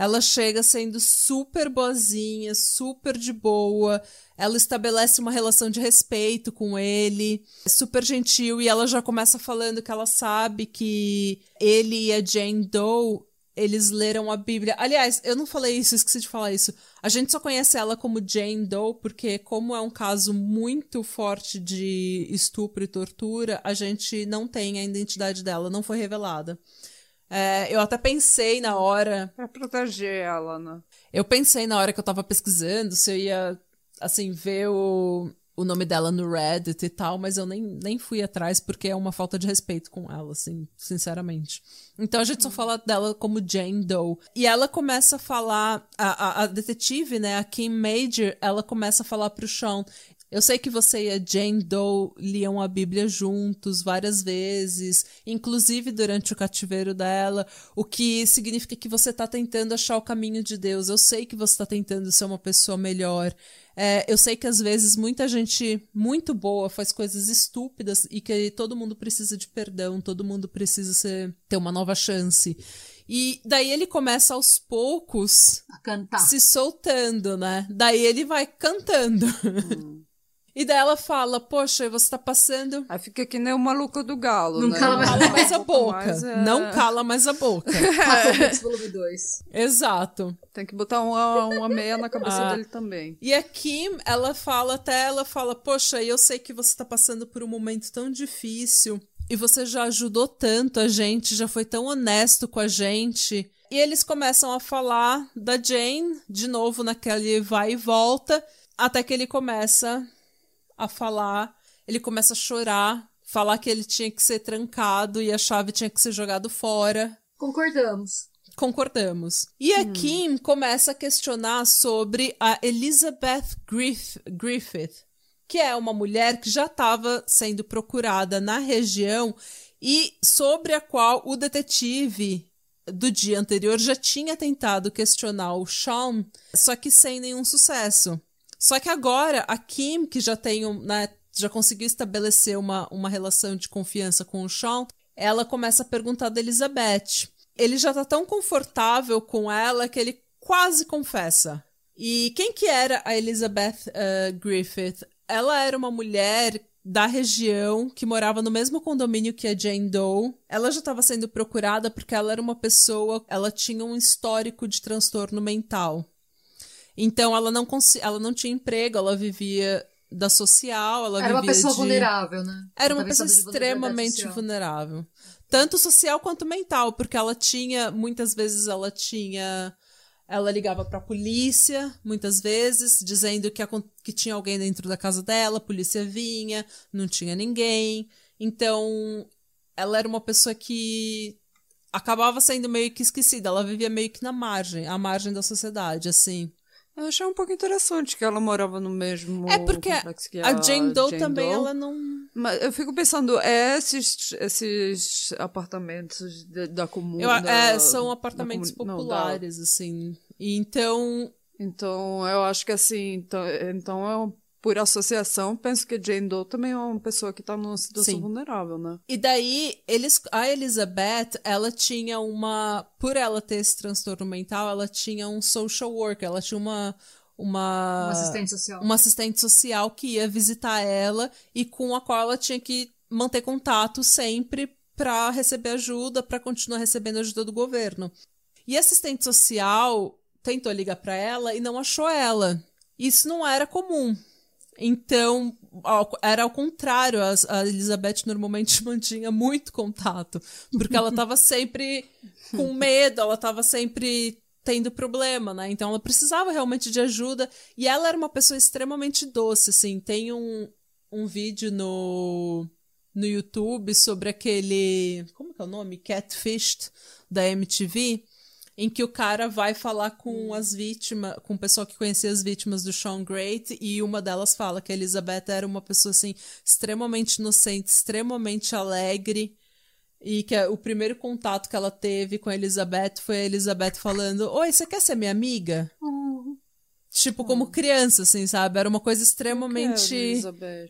Ela chega sendo super boazinha, super de boa. Ela estabelece uma relação de respeito com ele, é super gentil, e ela já começa falando que ela sabe que ele e a Jane Doe eles leram a Bíblia. Aliás, eu não falei isso, esqueci de falar isso. A gente só conhece ela como Jane Doe porque, como é um caso muito forte de estupro e tortura, a gente não tem a identidade dela, não foi revelada. É, eu até pensei na hora. Pra proteger ela, né? Eu pensei na hora que eu tava pesquisando se eu ia, assim, ver o, o nome dela no Reddit e tal, mas eu nem, nem fui atrás porque é uma falta de respeito com ela, assim, sinceramente. Então a gente só fala dela como Jane Doe. E ela começa a falar, a, a, a detetive, né, a Kim Major, ela começa a falar pro Sean. Eu sei que você e a Jane Doe liam a Bíblia juntos várias vezes, inclusive durante o cativeiro dela, o que significa que você está tentando achar o caminho de Deus. Eu sei que você está tentando ser uma pessoa melhor. É, eu sei que às vezes muita gente muito boa faz coisas estúpidas e que todo mundo precisa de perdão, todo mundo precisa ser, ter uma nova chance. E daí ele começa aos poucos A cantar. se soltando, né? Daí ele vai cantando. E daí ela fala, poxa, você tá passando. Aí fica que nem o maluco do galo, Não né? cala mais- Cala mais a boca. mais, é. Não cala mais a boca. Aquaman volume 2. Exato. Tem que botar uma, uma meia na cabeça Ah. dele também. E a Kim, ela fala até, ela fala, poxa, eu sei que você tá passando por um momento tão difícil. E você já ajudou tanto a gente, já foi tão honesto com a gente. E eles começam a falar da Jane, de novo naquele vai e volta, até que ele começa a falar, ele começa a chorar, falar que ele tinha que ser trancado e a chave tinha que ser jogado fora. Concordamos. Concordamos. E a Kim começa a questionar sobre a Elizabeth Griff- Griffith, que é uma mulher que já estava sendo procurada na região e sobre a qual o detetive do dia anterior já tinha tentado questionar o Sean, só que sem nenhum sucesso. Só que agora a Kim, que já tem um, né, já conseguiu estabelecer uma, uma relação de confiança com o Sean, ela começa a perguntar da Elizabeth. Ele já tá tão confortável com ela que ele quase confessa. E quem que era a Elizabeth eh, Griffith? Ela era uma mulher da região que morava no mesmo condomínio que a Jane Doe. Ela já estava sendo procurada porque ela era uma pessoa, ela tinha um histórico de transtorno mental. Então ela não ela não tinha emprego, ela vivia da social, ela Era uma pessoa de... vulnerável, né? Era uma pessoa extremamente vulnerável. Tanto social quanto mental, porque ela tinha, muitas vezes ela tinha. Ela ligava pra polícia, muitas vezes, dizendo que, acon- que tinha alguém dentro da casa dela, a polícia vinha, não tinha ninguém. Então, ela era uma pessoa que acabava sendo meio que esquecida, ela vivia meio que na margem, à margem da sociedade, assim. Eu achei um pouco interessante que ela morava no mesmo É porque que a Jane Doe também, Doe. ela não. Mas eu fico pensando, é esses, esses apartamentos de- da comuna... Eu- é, são apartamentos comu- não, da- populares, assim. Então. Então, eu acho que assim, então, então eu, por associação, penso que Jane Doe também é uma pessoa que tá numa situação Sim. vulnerável, né? E daí, eles, a Elizabeth, ela tinha uma. Por ela ter esse transtorno mental, ela tinha um social worker, ela tinha uma. Uma, Um assistente social. uma assistente social que ia visitar ela e com a qual ela tinha que manter contato sempre para receber ajuda, para continuar recebendo ajuda do governo. E a assistente social tentou ligar para ela e não achou ela. Isso não era comum. Então, ao- era ao contrário, as- a Elizabeth normalmente mantinha muito contato, porque ela estava sempre com medo, ela estava sempre tendo problema, né? Então ela precisava realmente de ajuda e ela era uma pessoa extremamente doce, assim. Tem um, um vídeo no, no YouTube sobre aquele, como é o nome? Catfished da MTV, em que o cara vai falar com as vítimas, com o pessoal que conhecia as vítimas do Sean Great, e uma delas fala que a Elizabeth era uma pessoa assim extremamente inocente, extremamente alegre, e que o primeiro contato que ela teve com a Elizabeth foi a Elizabeth falando: "Oi, você quer ser minha amiga?" Tipo, como criança, assim, sabe? Era uma coisa extremamente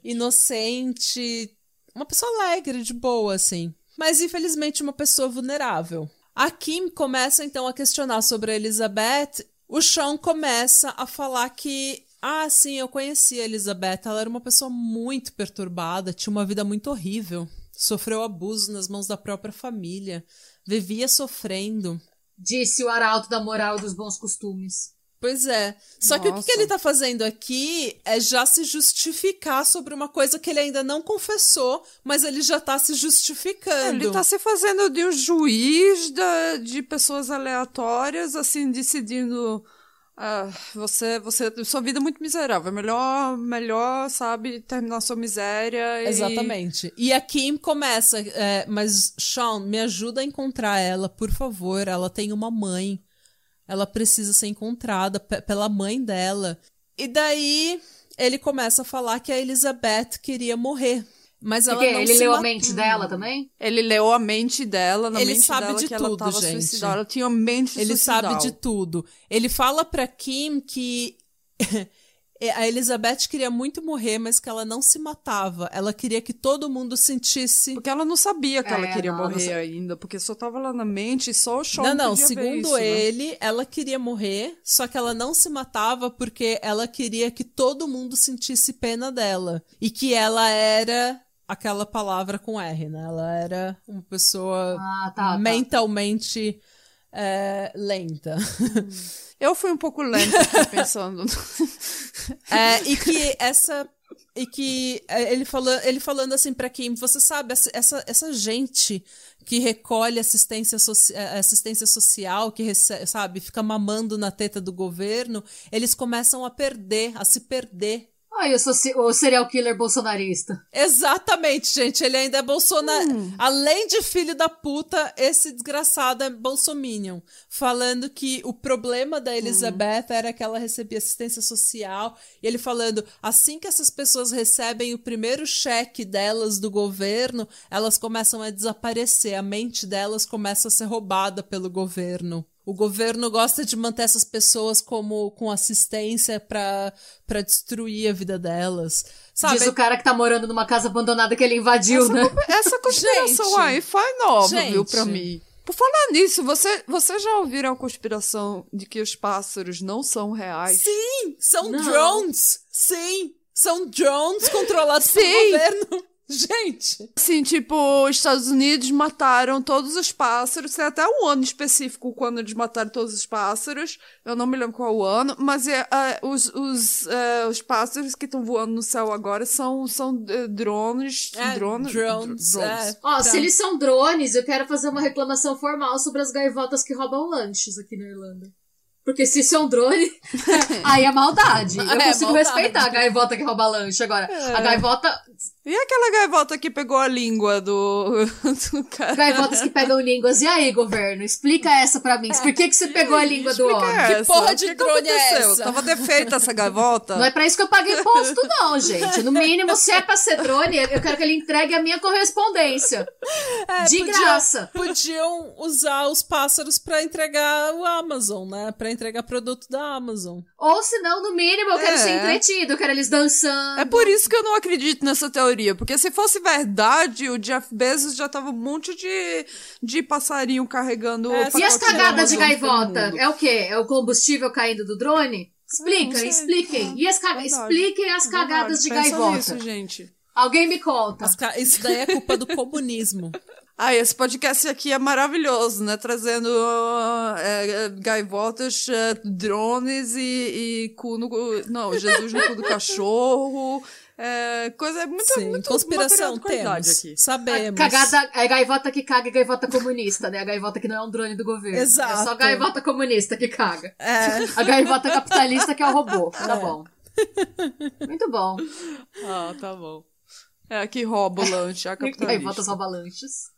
inocente, uma pessoa alegre, de boa, assim. Mas infelizmente uma pessoa vulnerável. A Kim começa então a questionar sobre a Elizabeth. O Sean começa a falar que, ah, sim, eu conheci a Elizabeth. Ela era uma pessoa muito perturbada, tinha uma vida muito horrível, sofreu abuso nas mãos da própria família, vivia sofrendo. Disse o arauto da moral e dos bons costumes. Pois é. Só que o que, Nossa. que ele tá fazendo aqui é já se justificar sobre uma coisa que ele ainda não confessou, mas ele já tá se justificando. Ele tá se fazendo de um juiz da- de pessoas aleatórias, assim, decidindo. ah, você, você, sua vida é muito miserável. Melhor, melhor, sabe, terminar sua miséria. e- Exatamente. E a Kim começa, é, mas Sean, me ajuda a encontrar ela, por favor. Ela tem uma mãe. Ela precisa ser encontrada pe- pela mãe dela. E daí ele começa a falar que a Elizabeth queria morrer. Mas ela Porque não ele se leu a matou. mente dela também? Ele leu a mente dela, na Ele mente sabe dela de que ela tudo, tava gente. suicidal. Ela tinha mente Ele suicidal. sabe de tudo. Ele fala pra Kim que a Elizabeth queria muito morrer, mas que ela não se matava. Ela queria que todo mundo sentisse. Porque ela não sabia que ela É, queria não, ela morrer não ainda, porque só tava lá na mente e só o Sean Não, não, segundo isso, né? ele, ela queria morrer, só que ela não se matava porque ela queria que todo mundo sentisse pena dela. E que ela era aquela palavra com R, né? Ela era uma pessoa Ah, tá. tá. É, lenta. Eu fui um pouco lenta pensando. É, e que essa. E que é, ele, fala, ele falando assim pra Kim, você sabe, essa- essa, gente que recolhe assistência, soci- eh, assistência social, que recebe, sabe, fica mamando na teta do governo, eles começam a perder, a se perder. Ai, eu sou o serial killer bolsonarista. Exatamente, gente. Ele ainda é Bolsonaro. Além de filho da puta, esse desgraçado é Bolsominion. Falando que o problema da Elizabeth era que ela recebia assistência social. E ele falando: assim que essas pessoas recebem o primeiro cheque delas do governo, elas começam a desaparecer. A mente delas começa a ser roubada pelo governo. O governo gosta de manter essas pessoas como com assistência pra para destruir a vida delas. Sabe? Diz o cara que tá morando numa casa abandonada que ele invadiu, essa, né? co- essa conspiração Gente. aí foi nova, Gente. viu, pra mim. Por falar nisso, você, você já ouviram a conspiração de que os pássaros não são reais? Sim, são Não. drones. Sim, são drones controlados Sim. pelo governo. Gente, Assim, tipo, os Estados Unidos mataram todos os pássaros. Tem até um ano específico quando eles mataram todos os pássaros. Eu não me lembro qual o ano. Mas é, é, os, os, é, os pássaros que estão voando no céu agora são, são é, drones. É, drones. drones, dr- é. Ó, Tá. se eles são drones, eu quero fazer uma reclamação formal sobre as gaivotas que roubam lanches aqui na Irlanda. Porque se isso é um drone, aí é maldade. Eu É, consigo maldade. respeitar a gaivota que rouba lanche. Agora, a gaivota. E aquela gaivota que pegou a língua do, do cara? Gaivotas que pegam línguas. E aí, governo? Explica essa pra mim. Por que, que você pegou a língua do homem? essa. porra de que que drone é essa? Tava defeita essa gaivota? Não é pra isso que eu paguei imposto, não, gente. No mínimo, se é pra ser drone, eu quero que ele entregue a minha correspondência. É, De podia- graça. Podiam usar os pássaros pra entregar o Amazon, né? Pra entregar produto da Amazon. Ou se não, no mínimo, eu quero É. ser entretido, eu quero eles dançando. É por isso que eu não acredito nessa teoria. Porque se fosse verdade, o Jeff Bezos já tava um monte de, de passarinho carregando. É, E as cagadas de gaivota? É o quê? É o combustível caindo do drone? Explica, expliquem. E as caga... Expliquem as cagadas Verdade, de pensa gaivota. nisso, gente. Alguém me conta. As ca- Isso daí é culpa do comunismo. Ah, esse podcast aqui é maravilhoso, né? Trazendo é, é, gaivotas, é, drones e, e cu no. Não, Jesus no cu do cachorro. É, coisa muito, Sim, muito conspiração temos. aqui. Sabemos. Cagada é gaivota que caga e gaivota comunista, né? A gaivota que não é um drone do governo. Exato. É só gaivota comunista que caga. É. A gaivota capitalista que é o robô. Tá bom. Muito bom. Ah, tá bom. É, que rouba o lanche, a capitalista. Gaivotas roubalanches.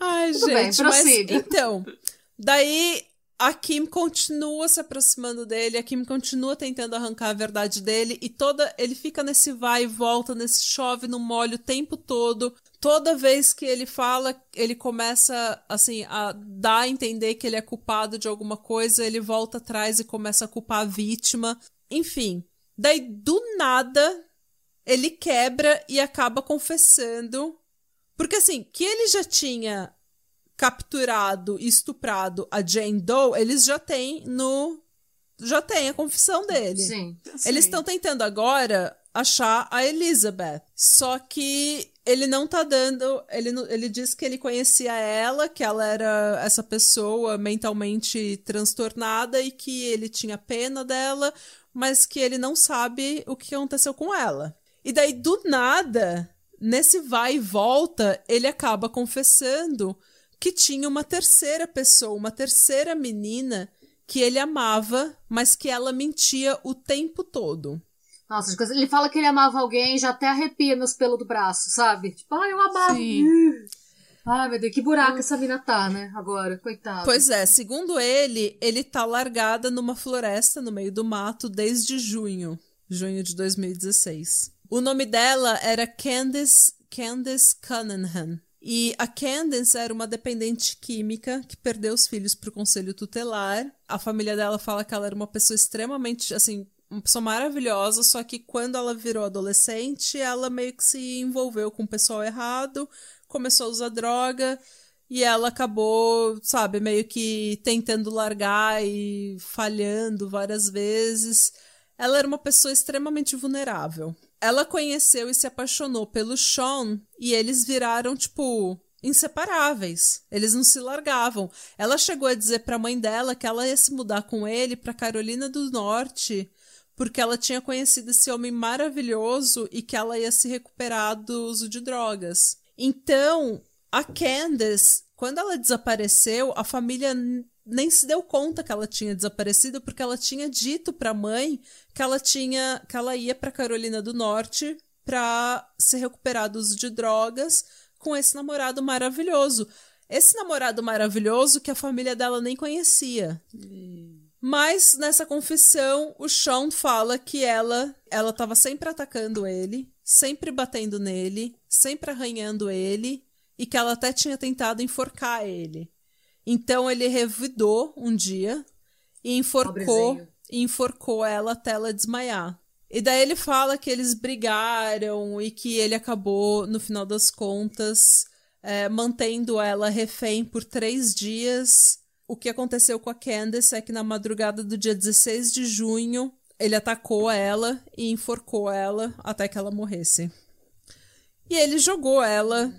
Ai, Tudo gente, bem, mas então, daí a Kim continua se aproximando dele, a Kim continua tentando arrancar a verdade dele e toda ele fica nesse vai e volta, nesse chove no molho o tempo todo. Toda vez que ele fala, ele começa assim a dar a entender que ele é culpado de alguma coisa, ele volta atrás e começa a culpar a vítima. Enfim, daí do nada ele quebra e acaba confessando porque assim, que ele já tinha capturado e estuprado a Jane Doe, eles já têm no. Já tem a confissão dele. Sim. Eles estão tentando agora achar a Elizabeth. Só que ele não tá dando. Ele, ele diz que ele conhecia ela, que ela era essa pessoa mentalmente transtornada e que ele tinha pena dela, mas que ele não sabe o que aconteceu com ela. E daí, do nada, nesse vai e volta, ele acaba confessando que tinha uma terceira pessoa, uma terceira menina que ele amava, mas que ela mentia o tempo todo. Nossa, ele fala que ele amava alguém já até arrepia meus pelos do braço, sabe? Tipo, ai, eu amava. Sim. Ai, meu Deus, que buraco essa mina tá, né? Agora, coitado. Pois é, segundo ele, ele tá largada numa floresta no meio do mato desde junho, junho de 2016. O nome dela era Candice, Candice Cunningham. E a Candice era uma dependente química que perdeu os filhos pro conselho tutelar. A família dela fala que ela era uma pessoa extremamente, assim, uma pessoa maravilhosa, só que quando ela virou adolescente, ela meio que se envolveu com o pessoal errado, começou a usar droga e ela acabou, sabe, meio que tentando largar e falhando várias vezes. Ela era uma pessoa extremamente vulnerável. Ela conheceu e se apaixonou pelo Sean e eles viraram, tipo, inseparáveis. Eles não se largavam. Ela chegou a dizer pra mãe dela que ela ia se mudar com ele pra Carolina do Norte porque ela tinha conhecido esse homem maravilhoso e que ela ia se recuperar do uso de drogas. Então, a Candace, quando ela desapareceu, a família nem se deu conta que ela tinha desaparecido porque ela tinha dito pra mãe que ela tinha que ela ia pra Carolina do Norte pra se recuperar do uso de drogas com esse namorado maravilhoso. Esse namorado maravilhoso que a família dela nem conhecia. Mas nessa confissão, o Sean fala que ela ela estava sempre atacando ele, sempre batendo nele, sempre arranhando ele e que ela até tinha tentado enforcar ele. Então ele revidou um dia e enforcou, e enforcou ela até ela desmaiar. E daí ele fala que eles brigaram e que ele acabou, no final das contas, é, mantendo ela refém por três dias. O que aconteceu com a Candace é que na madrugada do dia 16 de junho, ele atacou ela e enforcou ela até que ela morresse. E ele jogou ela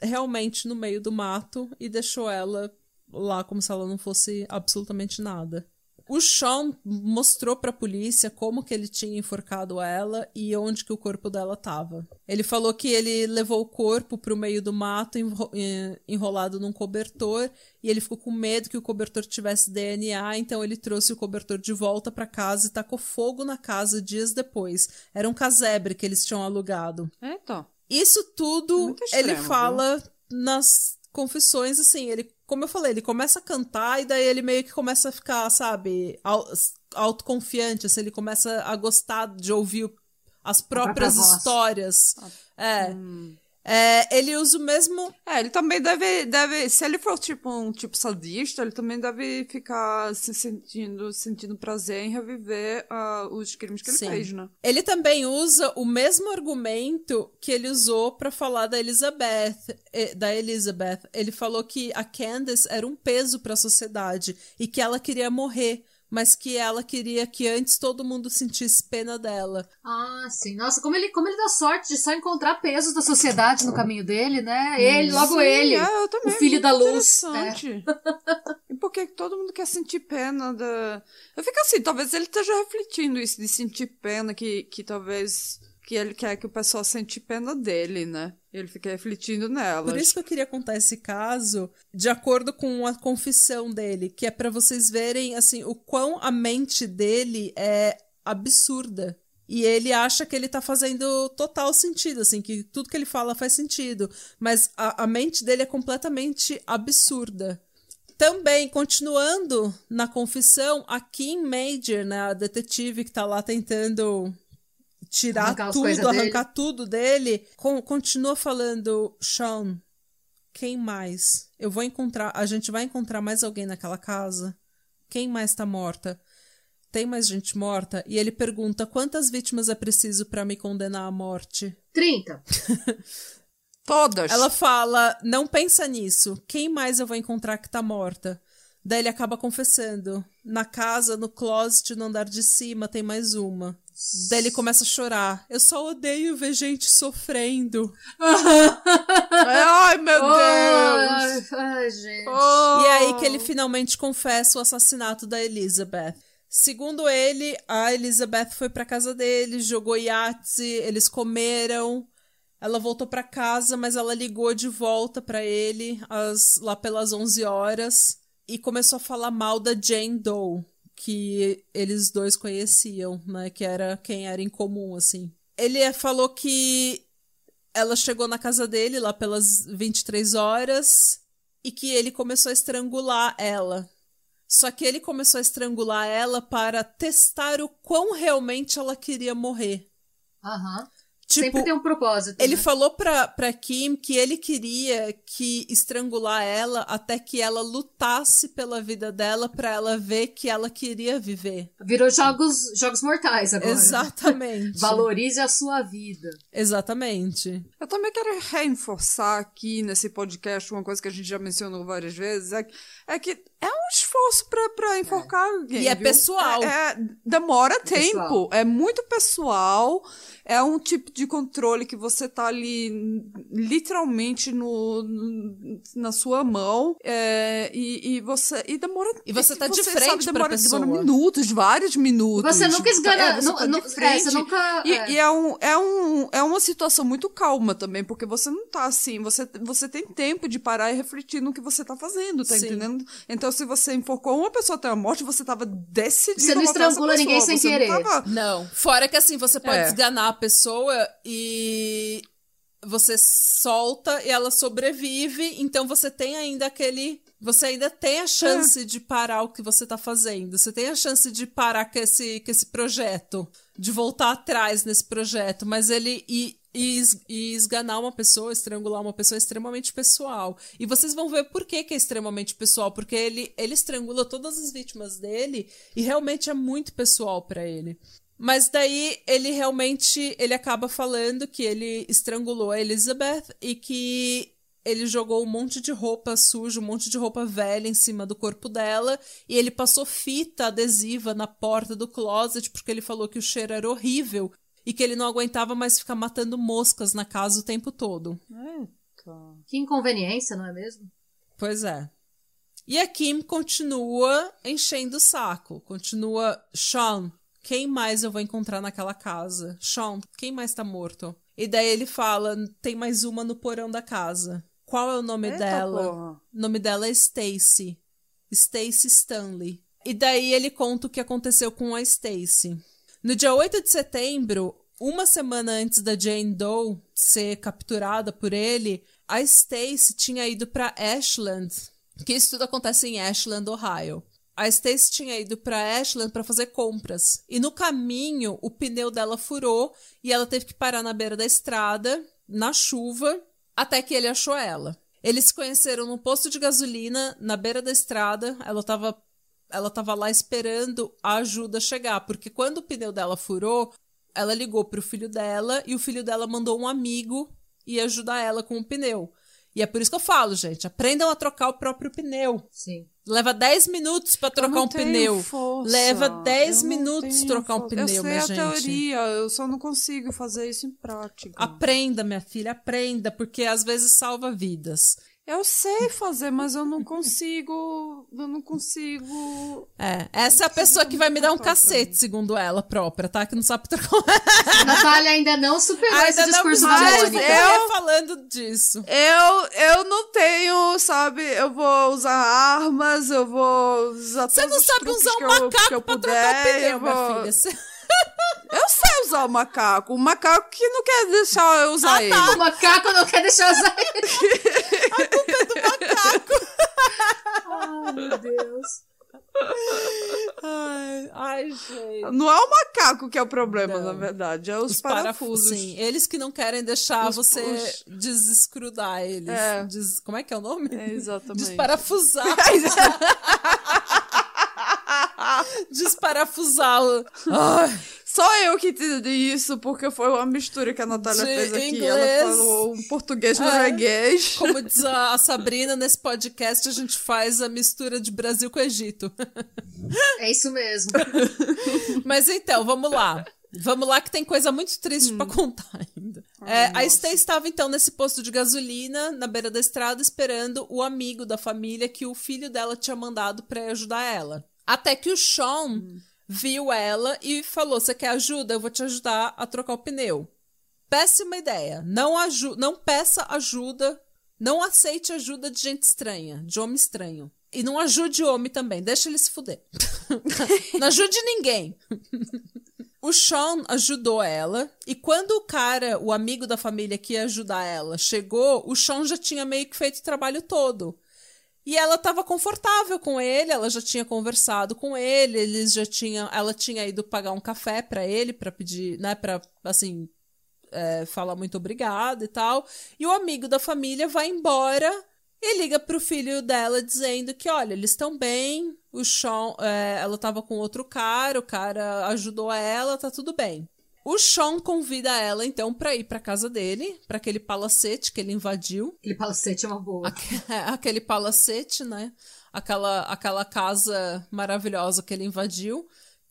realmente no meio do mato e deixou ela lá como se ela não fosse absolutamente nada. O Sean mostrou pra polícia como que ele tinha enforcado ela e onde que o corpo dela tava. Ele falou que ele levou o corpo pro meio do mato eh, enrolado num cobertor e ele ficou com medo que o cobertor tivesse DNA, então ele trouxe o cobertor de volta pra casa e tacou fogo na casa dias depois. Era um casebre que eles tinham alugado. Eita. Isso tudo extremo, ele fala nas confissões, assim, ele, como eu falei, ele começa a cantar e daí ele meio que começa a ficar, sabe, au- autoconfiante, assim, ele começa a gostar de ouvir as próprias histórias. É. Hum. É, ele usa o mesmo. É, ele também deve, deve. Se ele for tipo um tipo sadista, ele também deve ficar se sentindo, sentindo prazer em reviver ah, os crimes que ele Sim. fez, né? Ele também usa o mesmo argumento que ele usou pra falar da Elizabeth, eh, da Elizabeth. Ele falou que a Candace era um peso pra sociedade e que ela queria morrer, mas que ela queria que antes todo mundo sentisse pena dela. Ah, sim. Nossa, como ele, como ele dá sorte de só encontrar pesos da sociedade no caminho dele, né? Ele, logo Sim, ele. é, eu também, o filho da luz. É. E por que todo mundo quer sentir pena da. Eu fico assim, talvez ele esteja refletindo isso de sentir pena, que, que talvez. Que ele quer que o pessoal sente pena dele, né? Ele fica refletindo nela. Por isso que eu queria contar esse caso de acordo com a confissão dele, que é pra vocês verem assim o quão a mente dele é absurda. E ele acha que ele tá fazendo total sentido, assim, que tudo que ele fala faz sentido. Mas a, a mente dele é completamente absurda. Também, continuando na confissão, a Kim Major, né, a detetive que tá lá tentando tirar Arrancar tudo, dele. arrancar tudo dele, con- continua falando, Sean, quem mais? Eu vou encontrar, a gente vai encontrar mais alguém naquela casa? Quem mais tá morta? Tem mais gente morta? E ele pergunta, quantas vítimas é preciso pra me condenar à morte? 30. Todas. Ela fala, não pensa nisso. Quem mais eu vou encontrar que tá morta? Daí ele acaba confessando. Na casa, no closet, no andar de cima, tem mais uma. Daí ele começa a chorar. Eu só odeio ver gente sofrendo. Ai, meu Deus! Ai, gente. Oh. E é aí que ele finalmente confessa o assassinato da Elizabeth. Segundo ele, a Elizabeth foi pra casa dele, jogou Yahtzee, eles comeram. Ela voltou pra casa, mas ela ligou de volta pra ele às, lá pelas 11 horas e começou a falar mal da Jane Doe, que eles dois conheciam, né, que era quem era em comum assim. Ele falou que ela chegou na casa dele lá pelas 23 horas e que ele começou a estrangular ela. Só que ele começou a estrangular ela para testar o quão realmente ela queria morrer. Aham. Tipo, Sempre tem um propósito. ele né? falou pra, pra Kim que ele queria que estrangular ela até que ela lutasse pela vida dela pra ela ver que ela queria viver. Virou jogos, jogos mortais agora. Exatamente. Valorize a sua vida. Exatamente. Eu também quero reforçar aqui nesse podcast uma coisa que a gente já mencionou várias vezes, é que é, que é um esforço pra, pra enforcar alguém. E é viu? pessoal. É, é- demora tempo, pessoal. é muito pessoal, é um tipo de controle que você tá ali literalmente no, no- na sua mão, é, e, e você e demora E você tá de sabe, frente pra demora, pessoa. demora minutos, vários minutos. Você nunca esgana. É, você nu- tá nu- de é, você frente. nunca. E, é. e é, um, é, um, é uma situação muito calma também, porque você não tá assim, você, você tem tempo de parar e refletir no que você tá fazendo, tá Sim. entendendo? Então, se você enforcou uma pessoa até a morte, você tava decidido Você não estrangula ninguém sem você não querer. tava- Não. Fora que assim, você pode É. esganar a pessoa e você solta e ela sobrevive, então você tem ainda aquele. Você ainda tem a chance de parar o que você tá fazendo. Você tem a chance de parar com esse, com esse projeto. De voltar atrás nesse projeto. Mas ele. E, e, e esganar uma pessoa, estrangular uma pessoa é extremamente pessoal. E vocês vão ver por que, que é extremamente pessoal. Porque ele, ele estrangula todas as vítimas dele e realmente é muito pessoal pra ele. Mas daí ele realmente ele acaba falando que ele estrangulou a Elizabeth e que ele jogou um monte de roupa suja, um monte de roupa velha em cima do corpo dela e ele passou fita adesiva na porta do closet porque ele falou que o cheiro era horrível e que ele não aguentava mais ficar matando moscas na casa o tempo todo. Eita. Que inconveniência, não é mesmo? Pois é. E a Kim continua enchendo o saco. Continua, Sean, quem mais eu vou encontrar naquela casa? Sean, quem mais tá morto? E daí ele fala, tem mais uma no porão da casa. Qual é o nome Eita, dela? porra. O nome dela é Stacy. Stacy Stanley. E daí ele conta o que aconteceu com a Stacy. No dia 8 de setembro, uma semana antes da Jane Doe ser capturada por ele, a Stacy tinha ido para Ashland, que isso tudo acontece em Ashland, Ohio. A Stacy tinha ido para Ashland para fazer compras. E no caminho, o pneu dela furou e ela teve que parar na beira da estrada, na chuva, até que ele achou ela. Eles se conheceram num posto de gasolina, na beira da estrada. Ela estava ela tava lá esperando a ajuda chegar, porque quando o pneu dela furou, ela ligou pro filho dela e o filho dela mandou um amigo ir ajudar ela com o pneu. E é por isso que eu falo, gente, aprendam a trocar o próprio pneu. Sim. Leva 10 minutos Eu trocar não um pneu. força. Leva 10 Eu não minutos trocar um força. pneu, eu sei minha a gente. teoria, eu só não consigo fazer isso em prática. Aprenda, minha filha, aprenda, porque às vezes salva vidas. Eu sei fazer, mas eu não consigo. Eu não consigo. É, essa é a pessoa que vai me dar um cacete, segundo ela própria, tá? Que não sabe trocar A Natália ainda não superou esse Ainda não discurso da mais, Mônica. eu Eu- falando disso. Eu, eu não tenho, sabe? Eu vou usar armas, eu vou usar Você não sabe usar um que eu, macaco eu pra puder. trocar o pneu, eu minha vou- filha. Você- Eu sei usar o macaco. O macaco que não quer deixar eu usar ele. O macaco não quer deixar usar ele. Ai, meu Deus. Ai, ai, gente. Não é o macaco que é o problema, Não. na verdade. É os, Os parafusos. parafusos. Sim, eles que não querem deixar Os- você os- desescrudar eles. É. Des- Como é que é o nome? É, exatamente. Desparafusar. Desparafusar. Ai, Só eu que entendi isso, porque foi uma mistura que a Natália De fez aqui. inglês. Ela falou um português É. norueguês. como diz a a Sabrina, nesse podcast a gente faz a mistura de Brasil com Egito. É isso mesmo. Mas então, vamos lá. Vamos lá que tem coisa muito triste Hum. pra contar ainda. É, a Stay estava então nesse posto de gasolina, na beira da estrada, esperando o amigo da família que o filho dela tinha mandado pra ir ajudar ela. Até que o Sean Hum. Viu ela e falou: Você quer ajuda? Eu vou te ajudar a trocar o pneu. Péssima ideia. Não, aju não peça ajuda. Não aceite ajuda de gente estranha, de homem estranho. E não ajude homem também, deixa ele se fuder. não ajude ninguém. O Sean ajudou ela, e quando o cara, o amigo da família que ia ajudar ela, chegou, o Sean já tinha meio que feito o trabalho todo. E ela estava confortável com ele, ela já tinha conversado com ele, eles já tinham, ela tinha ido pagar um café pra ele, pra pedir, né, pra, assim, é, falar muito obrigado e tal. E o amigo da família vai embora e liga pro filho dela dizendo que, olha, eles estão bem, o Sean, é, ela tava com outro cara, o cara ajudou ela, tá tudo bem. O Sean convida ela, então, pra ir pra casa dele, pra aquele palacete que ele invadiu. Aquele palacete é uma boa. aquele palacete, né? Aquela, aquela casa maravilhosa que ele invadiu,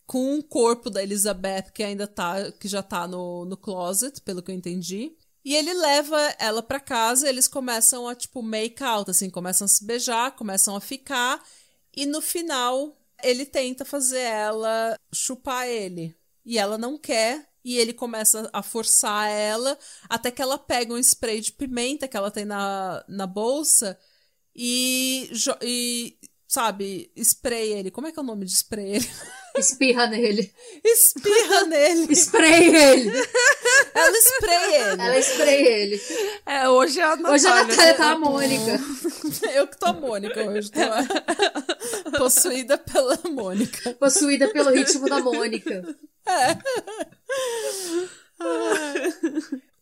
com o corpo da Elizabeth que ainda tá, que já tá no, no closet, pelo que eu entendi. E ele leva ela pra casa, eles começam a, tipo, make out, assim, começam a se beijar, começam a ficar, e no final ele tenta fazer ela chupar ele. E ela não quer, e ele começa a forçar ela, até que ela pega um spray de pimenta que ela tem na, na bolsa e, e sabe, spray ele. Como é que é o nome de spray ele? Espirra nele. Espirra nele. Spray ele. Ela spray ele. Ela spray ele. É, hoje é a Natália. Hoje a Natália tá a Mônica. Eu que tô a Mônica hoje. Tô possuída pela Mônica. Possuída pelo ritmo da Mônica.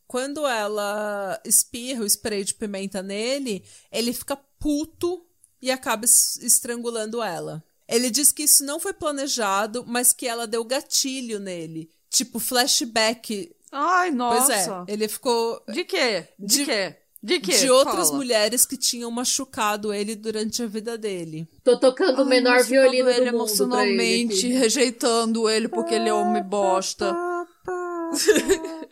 Quando ela espirra o spray de pimenta nele, ele fica puto e acaba es- estrangulando ela. Ele diz que isso não foi planejado, mas que ela deu gatilho nele. Tipo, flashback. Ai, nossa. Pois é, ele ficou De quê? De, De- quê? De quê? de outras Fala. mulheres que tinham machucado ele durante a vida dele. Tô tocando o menor violino ele do mundo pra ele. emocionalmente, aqui. rejeitando ele porque ele é homem bosta.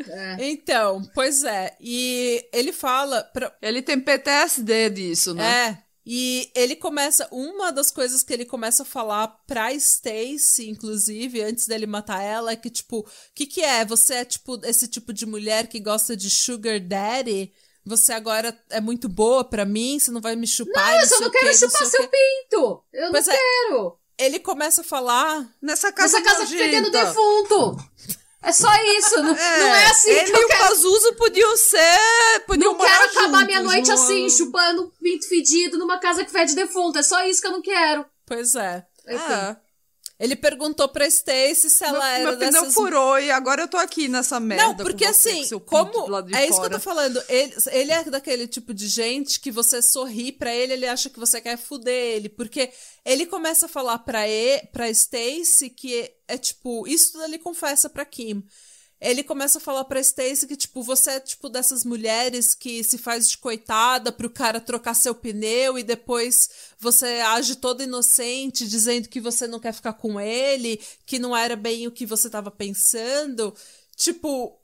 É. Então, pois é. E ele fala. Pra, Ele tem PTSD disso, né? É. E ele começa. Uma das coisas que ele começa a falar pra Stacy, inclusive, antes dele matar ela, é que, tipo, o que, que é? Você é, tipo, esse tipo de mulher que gosta de Sugar Daddy? Você agora é muito boa pra mim? Você não vai me chupar? Não, eu só não quê, quero não sei chupar o seu quê. pinto. Eu Pois não é. quero. Ele começa a falar. Nessa casa Essa casa fedendo defunto. É só isso. Não é, não é assim ele que eu e o quero. Pazuzu podiam ser. Podiam Não quero morar acabar juntos, minha noite assim, chupando pinto fedido numa casa que fede defunto. É só isso que eu não quero. Pois é. Enfim. É. Ele perguntou pra Stacy se ela meu, era meu dessas furou e agora eu tô aqui nessa merda. Não, porque você, assim, com como. É isso que eu fora. tô falando. Ele, ele é daquele tipo de gente que você sorri pra ele, ele acha que você quer fuder ele. Porque ele começa a falar pra, e, pra Stacy que é, é tipo. Isso tudo ele confessa pra Kim. Ele começa a falar pra Stacy que, tipo, você é tipo dessas mulheres que se faz de coitada pro cara trocar seu pneu e depois você age toda inocente, dizendo que você não quer ficar com ele, que não era bem o que você tava pensando. Tipo,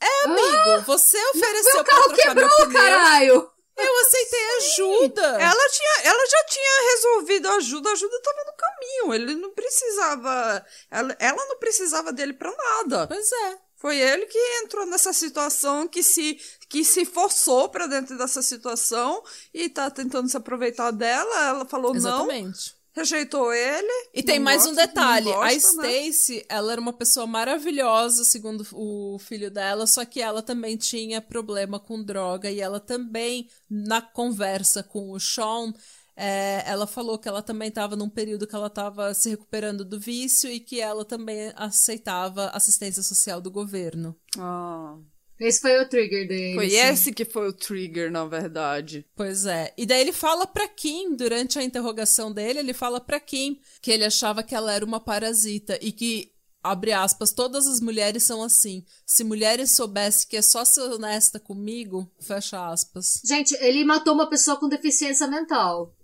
é, amigo, você ofereceu Meu pra trocar quebrou, meu pneu. caralho. Eu aceitei ajuda. Ela, tinha, ela já tinha resolvido a ajuda, a ajuda tava no caminho. Ele não precisava. Ela, ela não precisava dele pra nada. Pois é. Foi ele que entrou nessa situação, que se, que se forçou pra dentro dessa situação e tá tentando se aproveitar dela. Ela falou não, Exatamente. rejeitou ele. E tem não mais um gosta, não detalhe. a gosta, né? Stacy, ela era uma pessoa maravilhosa, segundo o filho dela, só que ela também tinha problema com droga e ela também, na conversa com o Sean, é, ela falou que ela também estava num período que ela estava se recuperando do vício e que ela também aceitava assistência social do governo. Ah, Esse foi o trigger dele. foi esse que foi o trigger, na verdade. Pois é. E daí ele fala pra Kim, durante a interrogação dele, ele fala pra Kim que ele achava que ela era uma parasita e que, abre aspas, todas as mulheres são assim. Se mulheres soubessem que é só ser honesta comigo, fecha aspas. Gente, ele matou uma pessoa com deficiência mental.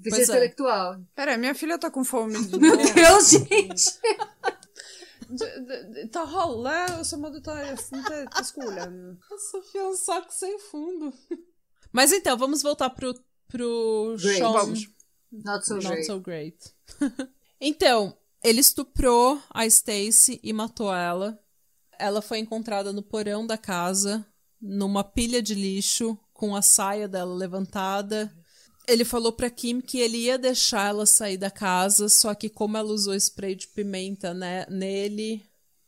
Deficiência Pois é. intelectual. Pera, minha filha tá com fome de Meu. Deus, gente. Ta hålla som om du tar resten till skolan. A Sofia é um saco sem fundo. Mas então, vamos voltar pro, pro Great. Sean. Vamos. Not so Not great. so great. então, ele estuprou a Stacy e matou ela. Ela foi encontrada no porão da casa, numa pilha de lixo, com a saia dela levantada. Ele falou pra Kim que ele ia deixar ela sair da casa, só que como ela usou spray de pimenta né, nele,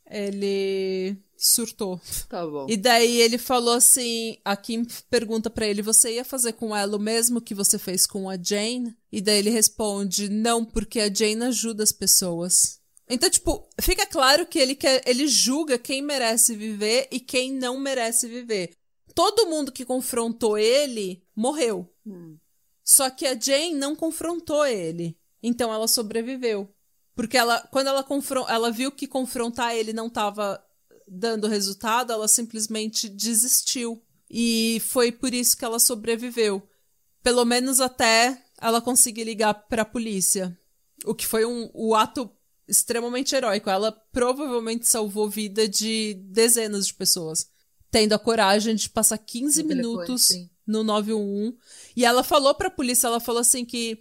ele surtou. Tá bom. E daí ele falou assim, a Kim pergunta pra ele, você ia fazer com ela o mesmo que você fez com a Jane? E daí ele responde, não, porque a Jane ajuda as pessoas. Então, tipo, fica claro que ele quer, ele julga quem merece viver e quem não merece viver. Todo mundo que confrontou ele morreu. Só que a Jane não confrontou ele. Então ela sobreviveu. Porque ela, quando ela, confron ela viu que confrontar ele não estava dando resultado, ela simplesmente desistiu. E foi por isso que ela sobreviveu. Pelo menos até ela conseguir ligar para a polícia. O que foi um, o ato extremamente heróico. Ela provavelmente salvou vida de dezenas de pessoas. Tendo a coragem de passar 15 No telefone, minutos sim. No 911. E ela falou pra polícia, ela falou assim que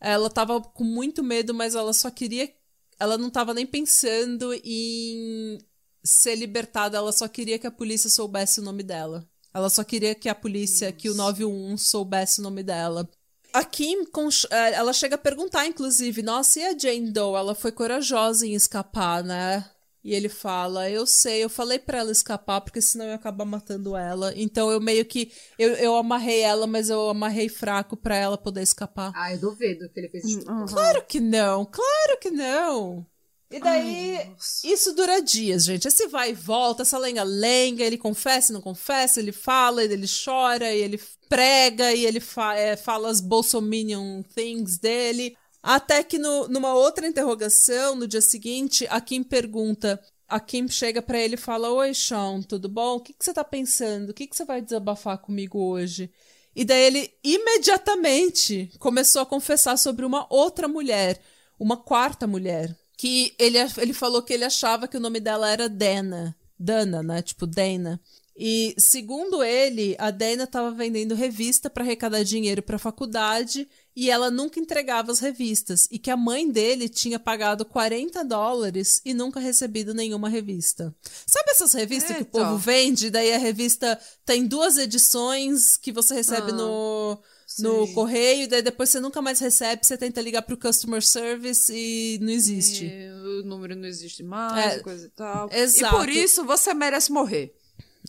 ela tava com muito medo, mas ela só queria. Ela não tava nem pensando em ser libertada, ela só queria que a polícia soubesse o nome dela. Ela só queria que a polícia, que o 911 soubesse o nome dela. A Kim, eh, ela chega a perguntar, inclusive, nossa, e a Jane Doe? Ela foi corajosa em escapar, né? E ele fala, eu sei, eu falei pra ela escapar, porque senão eu ia acabar matando ela. Então eu meio que. Eu, eu amarrei ela, mas eu amarrei fraco pra ela poder escapar. Ah, eu duvido que ele fez isso. Claro que não, claro que não. E daí, isso dura dias, gente. Esse vai e volta, essa lenga-lenga, ele confessa e não confessa, ele fala, ele chora, e ele prega, e ele fa é, fala as bolsominion things dele. Até que no- numa outra interrogação, no dia seguinte, a Kim pergunta. A Kim chega pra ele e fala: Oi, Sean, tudo bom? O que, que você tá pensando? O que, que você vai desabafar comigo hoje? E daí ele imediatamente começou a confessar sobre uma outra mulher, uma quarta mulher. Que ele, ele falou que ele achava que o nome dela era Dana. Dana, né? Tipo, Dana. E segundo ele, a Dana estava vendendo revista para arrecadar dinheiro para a faculdade e ela nunca entregava as revistas e que a mãe dele tinha pagado 40 dólares e nunca recebido nenhuma revista. Sabe essas revistas que o povo vende? Daí a revista tem duas edições que você recebe Ah, no no sim. correio, e daí depois você nunca mais recebe, você tenta ligar pro customer service e não existe. E o número não existe mais, É, coisa e tal. exato. E por isso você merece morrer.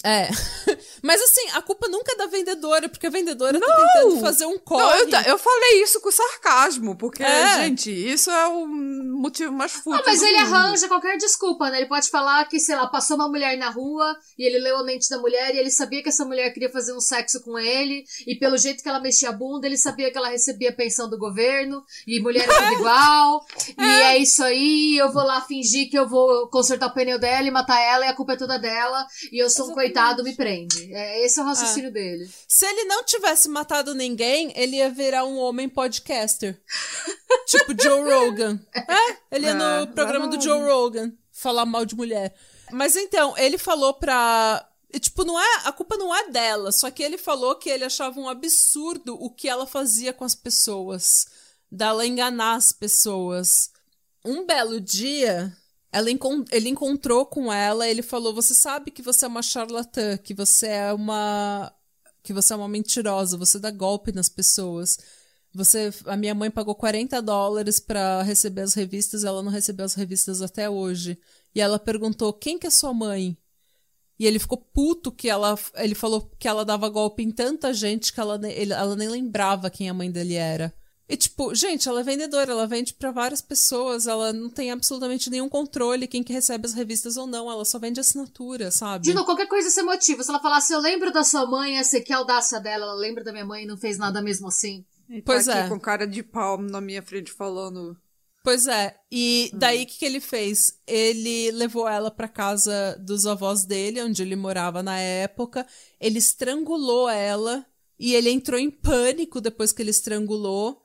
É. Mas assim, a culpa nunca é da vendedora, porque a vendedora tá tentando fazer um corre. Não, eu, eu falei isso com sarcasmo, porque, É. gente, isso é o motivo mais fútil Ah, mas do ele mundo. arranja qualquer desculpa, né? Ele pode falar que, sei lá, passou uma mulher na rua e ele leu a mente da mulher e ele sabia que essa mulher queria fazer um sexo com ele e pelo jeito que ela mexia a bunda, ele sabia que ela recebia pensão do governo e mulher é tudo igual. E é isso aí, eu vou lá fingir que eu vou consertar o pneu dela e matar ela e a culpa é toda dela e eu sou um coitado, me prende. É, esse é o raciocínio dele. Se ele não tivesse matado ninguém, ele ia virar um homem podcaster. tipo Joe Rogan. É, ele ia É, no programa do. Joe Rogan falar mal de mulher. Mas então, ele falou pra. Tipo, não é. A culpa não é dela. Só que ele falou que ele achava um absurdo o que ela fazia com as pessoas. Dela enganar as pessoas. Um belo dia, ela encon- ele encontrou com ela, ele falou: "Você sabe que você é uma charlatã, que você é uma que você é uma mentirosa, você dá golpe nas pessoas. Você, a minha mãe pagou 40 dólares pra receber as revistas, ela não recebeu as revistas até hoje. E ela perguntou: "Quem que é sua mãe?" E ele ficou puto que ela ele falou que ela dava golpe em tanta gente que ela, ele- ela nem lembrava quem a mãe dele era. E tipo, gente, ela é vendedora, ela vende pra várias pessoas, ela não tem absolutamente nenhum controle quem que recebe as revistas ou não, ela só vende assinatura, sabe? De novo, qualquer coisa ser motivo. Se ela falasse, eu lembro da sua mãe, essa que audácia dela, ela lembra da minha mãe e não fez nada mesmo assim. E tá Pois aqui é. com cara de pau na minha frente falando. Pois é. E daí o que, que ele fez? Ele levou ela pra casa dos avós dele, onde ele morava na época. Ele estrangulou ela e ele entrou em pânico depois que ele estrangulou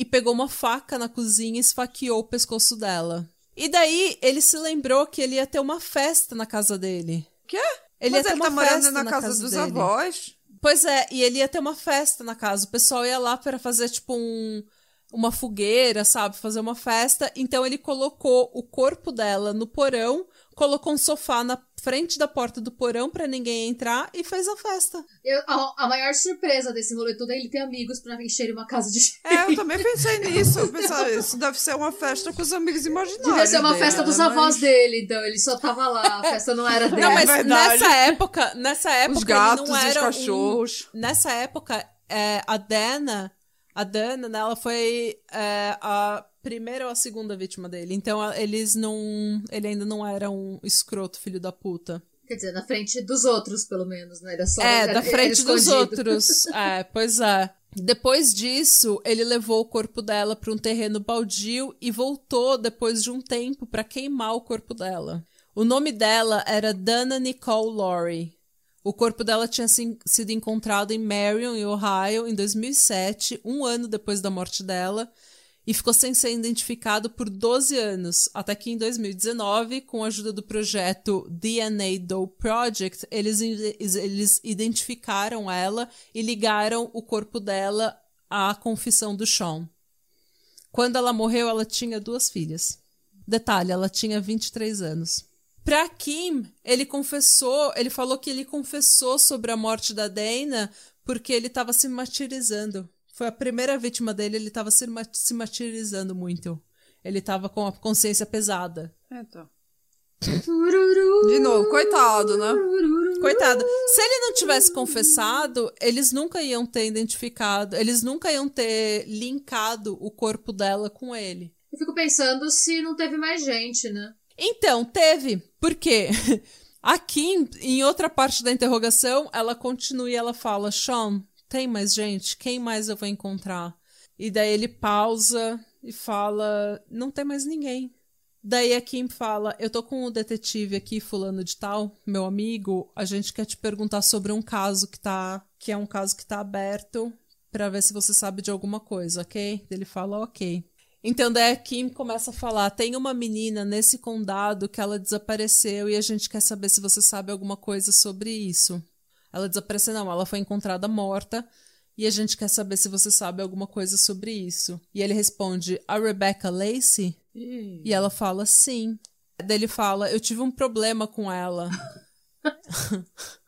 e pegou uma faca na cozinha e esfaqueou o pescoço dela. E daí ele se lembrou que ele ia ter uma festa na casa dele. Quê? Ele Mas ia ter ele uma tá morando festa na, casa, dos dele. avós. Pois é, e ele ia ter uma festa na casa. O pessoal ia lá para fazer, tipo, um, uma fogueira, sabe? Fazer uma festa. Então ele colocou o corpo dela no porão, colocou um sofá na frente da porta do porão para ninguém entrar e fez a festa. Eu- a, a maior surpresa desse rolê todo é ele ter amigos pra encher uma casa de gente. É, eu também pensei nisso. Eu pensava, isso deve ser uma festa com os amigos imaginários. Devia ser uma festa dos né? avós Mas dele, então ele só tava lá, a festa não era dele. Não, mas verdade. nessa época, nessa época Os gatos ele não e os era um- cachorros. Nessa época, é, a Dana, a Dana, né, ela foi é, a primeira ou a segunda vítima dele. Então a- eles não, ele ainda não era um escroto filho da puta. Quer dizer, na frente dos outros, pelo menos, né? Era só, É, era- da frente dos outros. É, pois é. Depois disso, ele levou o corpo dela para um terreno baldio e voltou depois de um tempo para queimar o corpo dela. O nome dela era Dana Nicole Laurie. O corpo dela tinha sido encontrado em Marion, em Ohio, em 2007, um ano depois da morte dela, e ficou sem ser identificado por 12 anos, até que em 2019, com a ajuda do projeto DNA Doe Project, eles, eles identificaram ela e ligaram o corpo dela à confissão do Sean. Quando ela morreu, ela tinha duas filhas. Detalhe, ela tinha 23 anos. Pra Kim, ele confessou, ele falou que ele confessou sobre a morte da Dana porque ele tava se martirizando. Foi a primeira vítima dele, ele tava se, ma- se martirizando muito. Ele tava com a consciência pesada. Então. De novo, coitado, né? Coitado. Se ele não tivesse confessado, eles nunca iam ter identificado, eles nunca iam ter linkado o corpo dela com ele. Eu fico pensando se não teve mais gente, né? Então, teve. Por quê? Aqui, em outra parte da interrogação, ela continua e ela fala: Sean, tem mais gente? Quem mais eu vou encontrar? E daí ele pausa e fala: Não tem mais ninguém. Daí a Kim fala: Eu tô com o detetive aqui, fulano de tal, meu amigo. A gente quer te perguntar sobre um caso que tá. que é um caso que tá aberto, pra ver se você sabe de alguma coisa, ok? Ele fala: Ok. Então daí a Kim começa a falar: tem uma menina nesse condado que ela desapareceu e a gente quer saber se você sabe alguma coisa sobre isso. Ela desapareceu, não, ela foi encontrada morta e a gente quer saber se você sabe alguma coisa sobre isso. E ele responde: a Rebecca Lacey? E ela fala: sim. Daí ele fala: eu tive um problema com ela.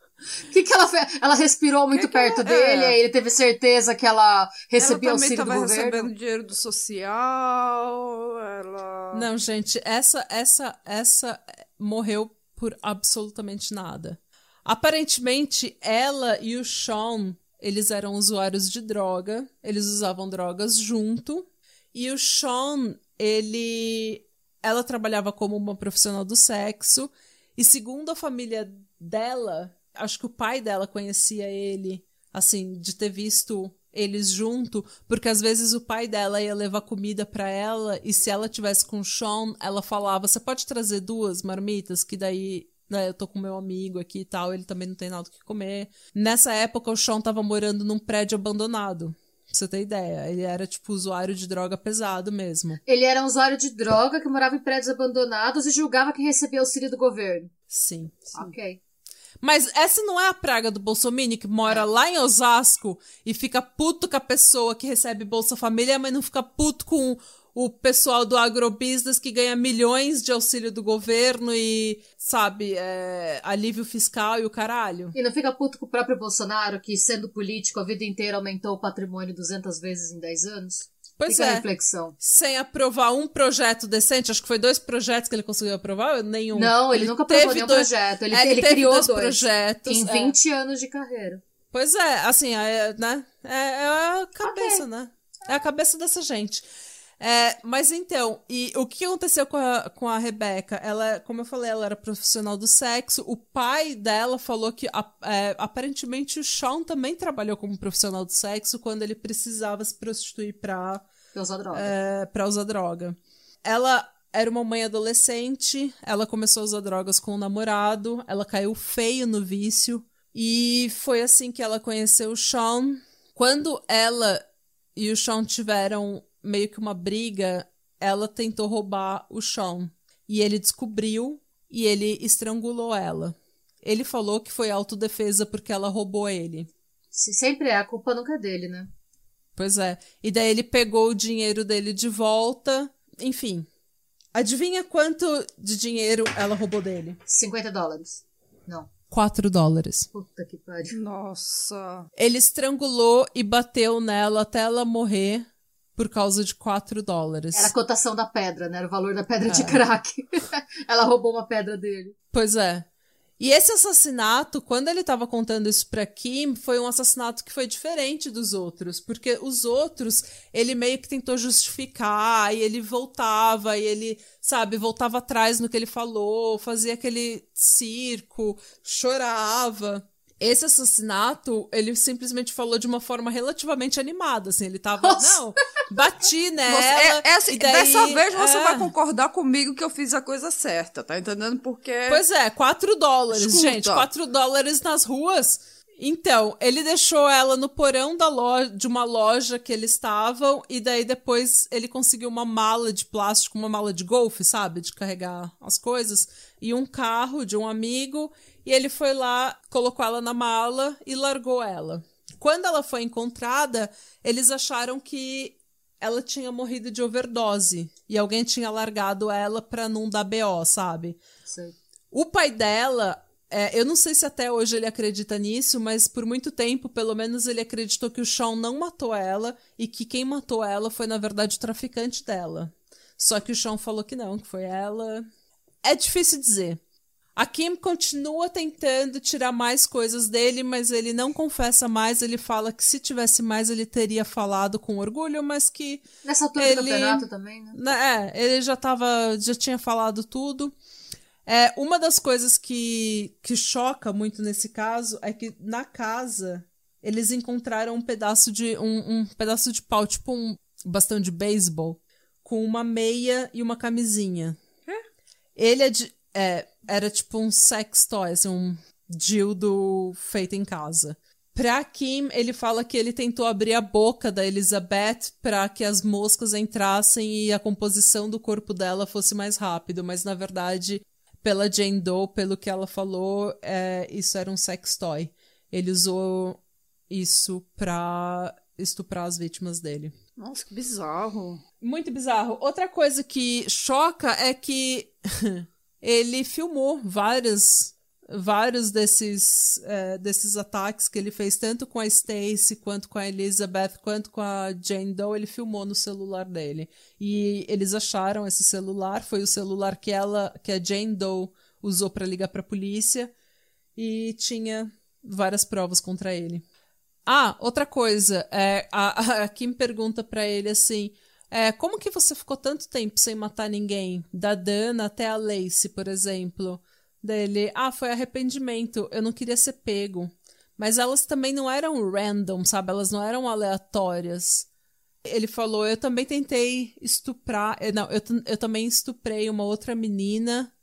O que, que ela fez? Ela respirou muito que perto ela- dele, é. aí ele teve certeza que ela recebia ela também auxílio do governo. recebendo dinheiro do social, ela... Não, gente, essa essa essa morreu por absolutamente nada. Aparentemente, ela e o Sean, eles eram usuários de droga, eles usavam drogas junto, e o Sean, ele ela trabalhava como uma profissional do sexo, e segundo a família dela, acho que o pai dela conhecia ele, assim, de ter visto eles junto, porque às vezes o pai dela ia levar comida pra ela e se ela tivesse com o Sean, ela falava: "Você pode trazer duas marmitas que daí né, eu tô com meu amigo aqui e tal, ele também não tem nada o que comer". Nessa época o Sean tava morando num prédio abandonado. Pra você ter ideia, ele era tipo usuário de droga pesado mesmo. Ele era um usuário de droga que morava em prédios abandonados e julgava quem recebia auxílio do governo. Sim. Ok. Mas essa não é a praga do Bolsonaro que mora lá em Osasco e fica puto com a pessoa que recebe Bolsa Família, mas não fica puto com o pessoal do agrobusiness que ganha milhões de auxílio do governo e, sabe, é, alívio fiscal e o caralho. E não fica puto com o próprio Bolsonaro, que sendo político a vida inteira aumentou o patrimônio 200 vezes em 10 anos? Pois Fica é. reflexão. Sem aprovar um projeto decente, acho que foi dois projetos que ele conseguiu aprovar, nenhum. Não, ele, nunca aprovou teve nenhum dois- projeto. Ele, É, ele teve criou dois dois. projetos. Em é. 20 anos de carreira. Pois é, assim, é, né? É, é a cabeça, né? É a cabeça dessa gente. É, mas então, e o que aconteceu com a, com a Rebeca? Ela, como eu falei, ela era profissional do sexo. O pai dela falou que a- é, aparentemente o Sean também trabalhou como profissional do sexo quando ele precisava se prostituir pra Pra usar droga. é, pra usar droga. Ela era uma mãe adolescente, ela começou a usar drogas com o namorado, ela caiu feio no vício e foi assim que ela conheceu o Sean. Quando ela e o Sean tiveram meio que uma briga, ela tentou roubar o Sean e ele descobriu e ele estrangulou ela. Ele falou que foi autodefesa porque ela roubou ele. Se sempre é, a culpa nunca é dele, né? Pois é. E daí ele pegou o dinheiro dele de volta. Enfim. Adivinha quanto de dinheiro ela roubou dele? 50 dólares. Não. 4 dólares. Puta que pariu. Nossa. Ele estrangulou e bateu nela até ela morrer por causa de 4 dólares. Era a cotação da pedra, né? Era o valor da pedra É. de crack. Ela roubou uma pedra dele. Pois é. E esse assassinato, quando ele tava contando isso pra Kim, foi um assassinato que foi diferente dos outros. Porque os outros, ele meio que tentou justificar, e ele voltava, e ele, sabe, voltava atrás no que ele falou, fazia aquele circo, chorava. Esse assassinato, ele simplesmente falou de uma forma relativamente animada, assim, ele tava, Nossa. não, bati Você- nela. é- é assim, e daí, dessa vez você é. vai concordar comigo que eu fiz a coisa certa, tá entendendo? Porque. Pois é, 4 dólares, Escuta. gente. 4 dólares nas ruas. Então, ele deixou ela no porão da loja, de uma loja que eles estavam, e daí depois ele conseguiu uma mala de plástico, uma mala de golfe, sabe? De carregar as coisas, e um carro de um amigo, e ele foi lá, colocou ela na mala e largou ela. Quando ela foi encontrada, eles acharam que ela tinha morrido de overdose, e alguém tinha largado ela pra não dar BO, sabe? Sei. O pai dela, é, eu não sei se até hoje ele acredita nisso, mas por muito tempo, pelo menos, ele acreditou que o Sean não matou ela e que quem matou ela foi, na verdade, o traficante dela. Só que o Sean falou que não, que foi ela. É difícil dizer. A Kim continua tentando tirar mais coisas dele, mas ele não confessa mais. Ele fala que se tivesse mais, ele teria falado com orgulho, mas que Nessa altura Ele- do campeonato também, né? né, É, ele já tava, já tinha falado tudo. É, uma das coisas que, que choca muito nesse caso é que na casa eles encontraram um pedaço de um, um pedaço de pau, tipo um bastão de beisebol, com uma meia e uma camisinha. Ele é de, é, era tipo um sex toy, assim, um dildo feito em casa. Pra Kim, ele fala que ele tentou abrir a boca da Elizabeth para que as moscas entrassem e a composição do corpo dela fosse mais rápido, mas na verdade, pela Jane Doe, pelo que ela falou, é, isso era um sex toy. Ele usou isso pra estuprar as vítimas dele. Nossa, que bizarro. Muito bizarro. Outra coisa que choca é que ele filmou várias vários desses, é, desses ataques que ele fez, tanto com a Stacy, quanto com a Elizabeth, quanto com a Jane Doe, ele filmou no celular dele. E eles acharam esse celular, foi o celular que ela, que a Jane Doe usou para ligar para a polícia, e tinha várias provas contra ele. Ah, outra coisa, é, a, a Kim pergunta para ele assim, é, como que você ficou tanto tempo sem matar ninguém? Da Dana até a Lacey, por exemplo dele, ah, foi arrependimento, eu não queria ser pego. Mas elas também não eram random, sabe? Elas não eram aleatórias. Ele falou, eu também tentei estuprar, eh, não, eu, eu também estuprei uma outra menina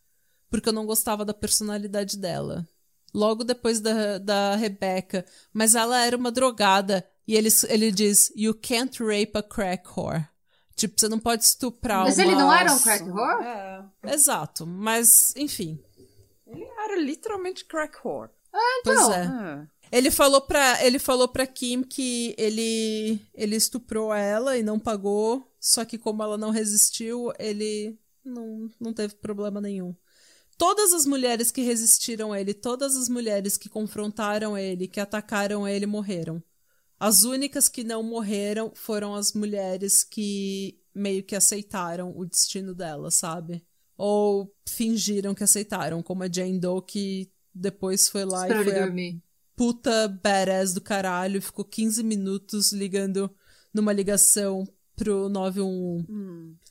porque eu não gostava da personalidade dela. Logo depois da, da Rebecca. Mas ela era uma drogada. E ele, ele diz, you can't rape a crack whore. Tipo, você não pode estuprar Mas uma... ele não era um crack whore? É. Exato, mas enfim. Ele era literalmente crack whore. Pois Então, é. É. Ele falou pra, ele falou pra Kim que ele, ele estuprou ela e não pagou, só que como ela não resistiu, ele não, não teve problema nenhum. Todas as mulheres que resistiram a ele, todas as mulheres que confrontaram ele, que atacaram ele, morreram. As únicas que não morreram foram as mulheres que meio que aceitaram o destino dela, sabe? Ou fingiram que aceitaram, como a Jane Doe, que depois foi lá e foi a puta badass do caralho, ficou 15 minutos ligando numa ligação pro 911.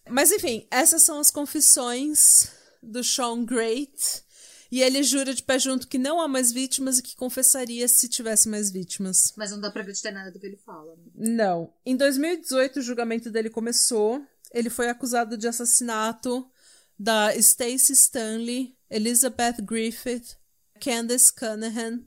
Mas enfim, essas são as confissões do Sean Great. E ele jura de pé junto que não há mais vítimas e que confessaria se tivesse mais vítimas. Mas não dá pra acreditar nada do que ele fala. né? Não. Em 2018, o julgamento dele começou. Ele foi acusado de assassinato da Stacey Stanley, Elizabeth Griffith, Candace Cunningham,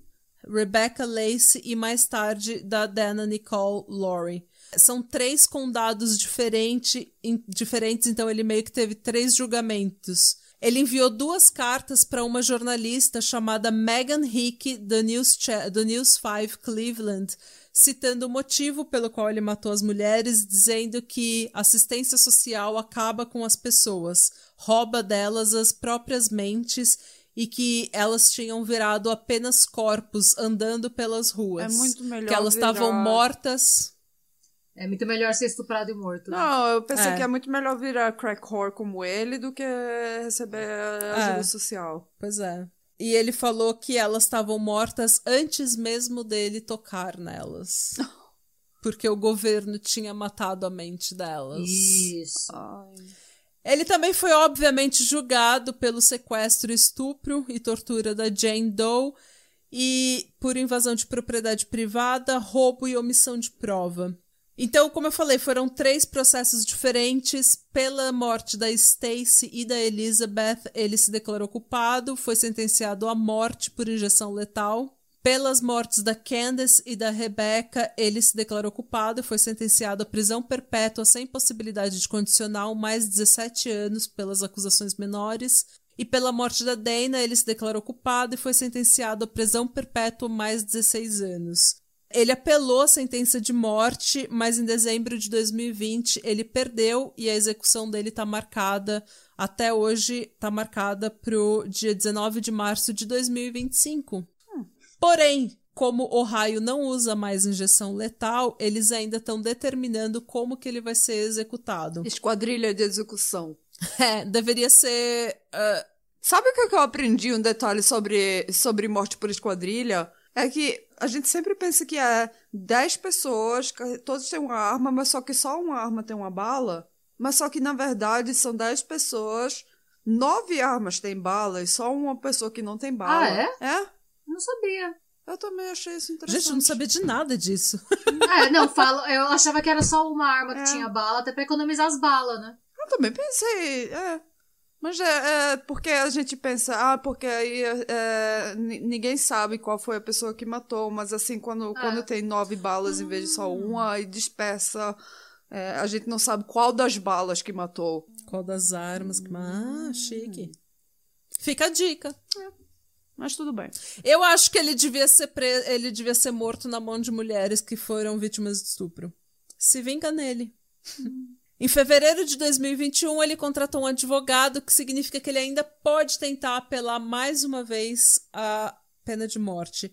Rebecca Lacey e mais tarde da Dana Nicole Laurie. São três condados diferente, diferentes, então ele meio que teve três julgamentos. Ele enviou duas cartas para uma jornalista chamada Megan Hickey, do News, do News 5 Cleveland, citando o motivo pelo qual ele matou as mulheres, dizendo que assistência social acaba com as pessoas, rouba delas as próprias mentes e que elas tinham virado apenas corpos andando pelas ruas. É muito melhor Que elas estavam mortas. É muito melhor ser estuprado e morto. né? Não, eu pensei É. que é muito melhor virar crack whore como ele do que receber ajuda É. social. Pois é. E ele falou que elas estavam mortas antes mesmo dele tocar nelas. Porque o governo tinha matado a mente delas. Isso. Ai. Ele também foi, obviamente, julgado pelo sequestro, estupro e tortura da Jane Doe e por invasão de propriedade privada, roubo e omissão de prova. Então, como eu falei, foram três processos diferentes. Pela morte da Stacy e da Elizabeth, ele se declarou culpado, foi sentenciado à morte por injeção letal. Pelas mortes da Candace e da Rebecca, ele se declarou culpado e foi sentenciado à prisão perpétua sem possibilidade de condicional, mais 17 anos pelas acusações menores. E pela morte da Dana, ele se declarou culpado e foi sentenciado à prisão perpétua mais 16 anos. Ele apelou a sentença de morte, mas em dezembro de 2020 ele perdeu e a execução dele está marcada, até hoje, está marcada para o dia 19 de março de 2025. Porém, como Ohio não usa mais injeção letal, eles ainda estão determinando como que ele vai ser executado. Esquadrilha de execução. É, deveria ser. ah, Sabe o que que eu aprendi um detalhe sobre, sobre morte por esquadrilha? É que a gente sempre pensa que é 10 pessoas, todos têm uma arma, mas só que só uma arma tem uma bala. Mas só que na verdade são 10 pessoas, nove armas têm bala e só uma pessoa que não tem bala. Ah, é? É? Não sabia. Eu também achei isso interessante. gente, eu não sabia de nada disso. É, não, falo, eu achava que era só uma arma que É. tinha bala, até pra economizar as balas, né? Eu também pensei, é. Mas é, é porque a gente pensa, ah, porque aí é, ni- ninguém sabe qual foi a pessoa que matou, mas assim, quando, quando tem nove balas em vez de só uma e dispersa, é, a gente não sabe qual das balas que matou. Qual das armas que. Ah, chique. Fica a dica. Mas tudo bem. Eu acho que ele devia ser pre... ele devia ser morto na mão de mulheres que foram vítimas de estupro. Se vinga nele. Em fevereiro de 2021, ele contratou um advogado, que significa que ele ainda pode tentar apelar mais uma vez a pena de morte.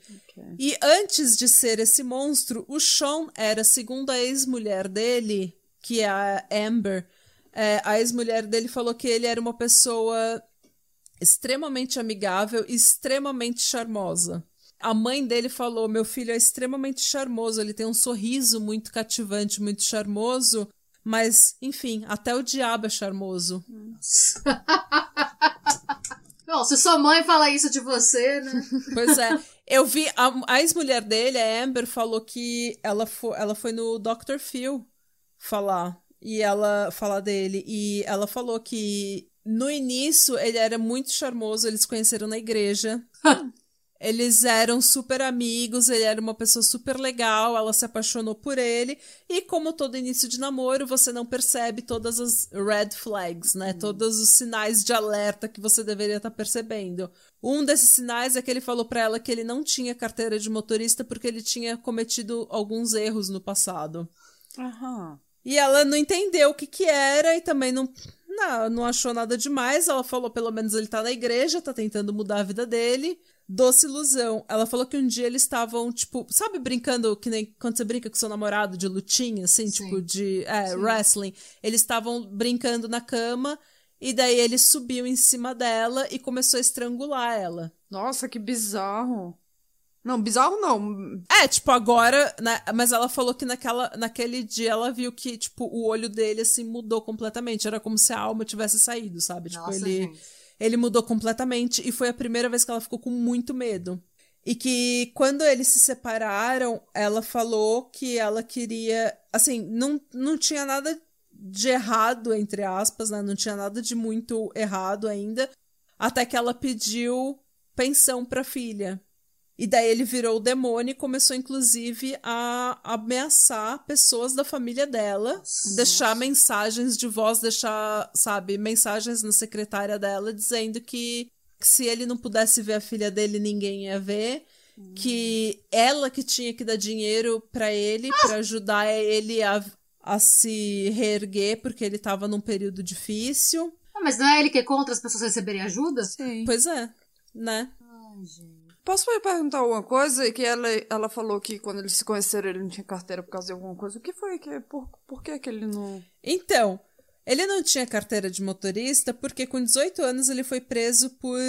E antes de ser esse monstro, o Sean era, segundo a ex-mulher dele, que é a Amber, é, a ex-mulher dele falou que ele era uma pessoa extremamente amigável e extremamente charmosa. A mãe dele falou: Meu filho é extremamente charmoso, ele tem um sorriso muito cativante, muito charmoso, mas, enfim, até o diabo é charmoso. Bom, se sua mãe fala isso de você, né? Pois é. Eu vi, a, a ex-mulher dele, a Amber, falou que ela, fo, ela foi no Dr. Phil falar. E ela falar dele. E ela falou que no início ele era muito charmoso, eles se conheceram na igreja. Eles eram super amigos, ele era uma pessoa super legal, ela se apaixonou por ele. E como todo início de namoro, você não percebe todas as red flags, né? Todos os sinais de alerta que você deveria estar percebendo. Um desses sinais é que ele falou pra ela que ele não tinha carteira de motorista porque ele tinha cometido alguns erros no passado. Aham. E ela não entendeu o que que era e também não, não, não achou nada demais. Ela falou, pelo menos ele tá na igreja, tá tentando mudar a vida dele. Doce ilusão. Ela falou que um dia eles estavam, tipo, sabe, brincando que nem quando você brinca com seu namorado de lutinha, assim, Sim. tipo, de é, wrestling. Eles estavam brincando na cama e daí ele subiu em cima dela e começou a estrangular ela. Nossa, que bizarro. Não, bizarro não. É, tipo, agora, né? Mas ela falou que naquela, naquele dia ela viu que, tipo, o olho dele, assim, mudou completamente. Era como se a alma tivesse saído, sabe? Tipo, Nossa, ele, gente. Ele mudou completamente e foi a primeira vez que ela ficou com muito medo. E que quando eles se separaram, ela falou que ela queria. Assim, não, não tinha nada de errado, entre aspas, né? Não tinha nada de muito errado ainda. Até que ela pediu pensão pra filha. E daí ele virou o demônio e começou, inclusive, a ameaçar pessoas da família dela, deixar mensagens de voz, deixar, sabe, mensagens na secretária dela dizendo que, que se ele não pudesse ver a filha dele, ninguém ia ver. Que ela que tinha que dar dinheiro pra ele, pra ajudar ele a, a se reerguer, porque ele tava num período difícil. Ah, mas não é ele que é contra as pessoas receberem ajuda? Sim. Pois é, né? Ai, gente. Posso perguntar alguma coisa? Que ela, ela falou que quando eles se conheceram ele não tinha carteira por causa de alguma coisa. O que foi? Que, por, por que, que ele não. Então, ele não tinha carteira de motorista porque com 18 anos ele foi preso por